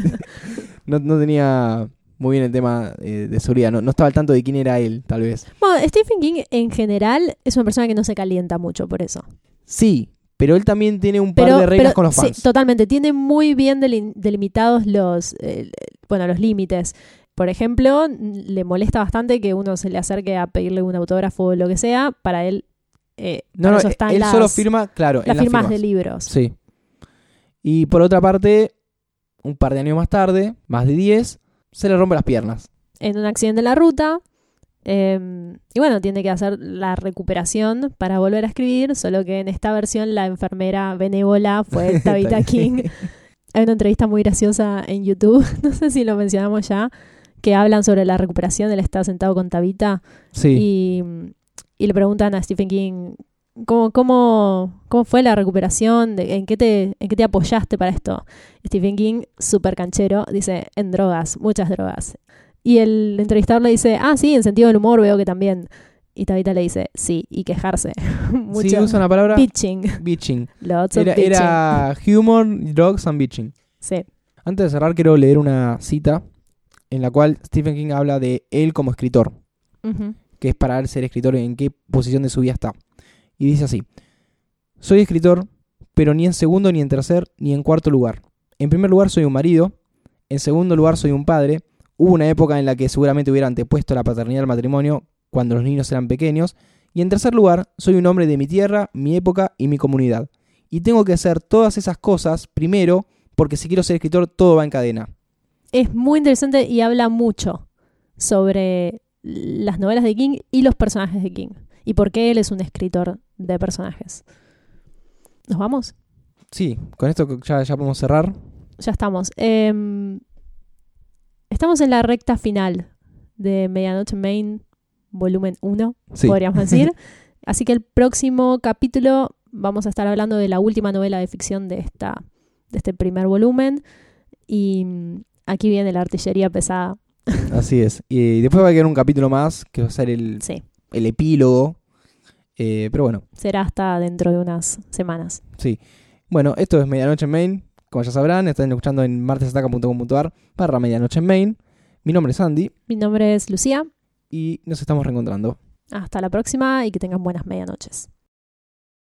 No, no tenía muy bien el tema eh, de seguridad, no, no estaba al tanto de quién era él, tal vez. Bueno, Stephen King en general es una persona que no se calienta mucho por eso. Sí, pero él también tiene un par Pero, de reglas pero con los sí, fans. totalmente. Tiene muy bien delimitados los, eh, bueno, los límites. Por ejemplo, le molesta bastante que uno se le acerque a pedirle un autógrafo o lo que sea. Para él, eh, no, para no, eso están él las, solo firma, claro, las en las firmas firmas. de libros. Sí. Y por otra parte, un par de años más tarde, más de 10, se le rompe las piernas. En un accidente en la ruta. eh, y bueno, tiene que hacer la recuperación para volver a escribir, solo que en esta versión la enfermera benévola fue [LAUGHS] Tabitha King. Hay una entrevista muy graciosa en YouTube, [LAUGHS] no sé si lo mencionamos ya, que hablan sobre la recuperación. Él está sentado con Tabitha Sí. y, y le preguntan a Stephen King cómo, cómo, cómo fue la recuperación, de, en, qué te, en qué te apoyaste para esto. Stephen King, súper canchero, dice, en drogas, muchas drogas. Y el entrevistador le dice, ah, sí, en sentido del humor veo que también. Y Tabitha le dice, sí, y quejarse. [LAUGHS] sí, Mucho usan la palabra bitching. bitching. [LAUGHS] Lots of Era, bitching. era humor, drugs and bitching. Sí. Antes de cerrar, quiero leer una cita en la cual Stephen King habla de él como escritor. Ujú. que es para él ser escritor, en qué posición de su vida está. Y dice así, soy escritor, pero ni en segundo, ni en tercer, ni en cuarto lugar. En primer lugar soy un marido, en segundo lugar soy un padre. Hubo una época en la que seguramente hubiera antepuesto la paternidad al matrimonio cuando los niños eran pequeños. Y en tercer lugar, soy un hombre de mi tierra, mi época y mi comunidad. Y tengo que hacer todas esas cosas primero, porque si quiero ser escritor, todo va en cadena. Es muy interesante y habla mucho sobre las novelas de King y los personajes de King. Y por qué él es un escritor de personajes. ¿Nos vamos? Sí, con esto ya, ya podemos cerrar. Ya estamos. Em, estamos en la recta final de Medianoche Main, volumen 1, Sí. podríamos [LAUGHS] decir. Así que el próximo capítulo vamos a estar hablando de la última novela de ficción de, esta, de este primer volumen. Y mm, aquí viene la artillería pesada. Así es. Y después va a quedar un capítulo más, que va a ser el, Sí, el epílogo. Eh, pero bueno, será hasta dentro de unas semanas. sí. Bueno, esto es Medianoche en Main. Como ya sabrán, están escuchando en martesataca.com.ar barra Medianoche en Main. Mi nombre es Andy Mi nombre es Lucía. y nos estamos reencontrando. Hasta la próxima y que tengan buenas medianoches.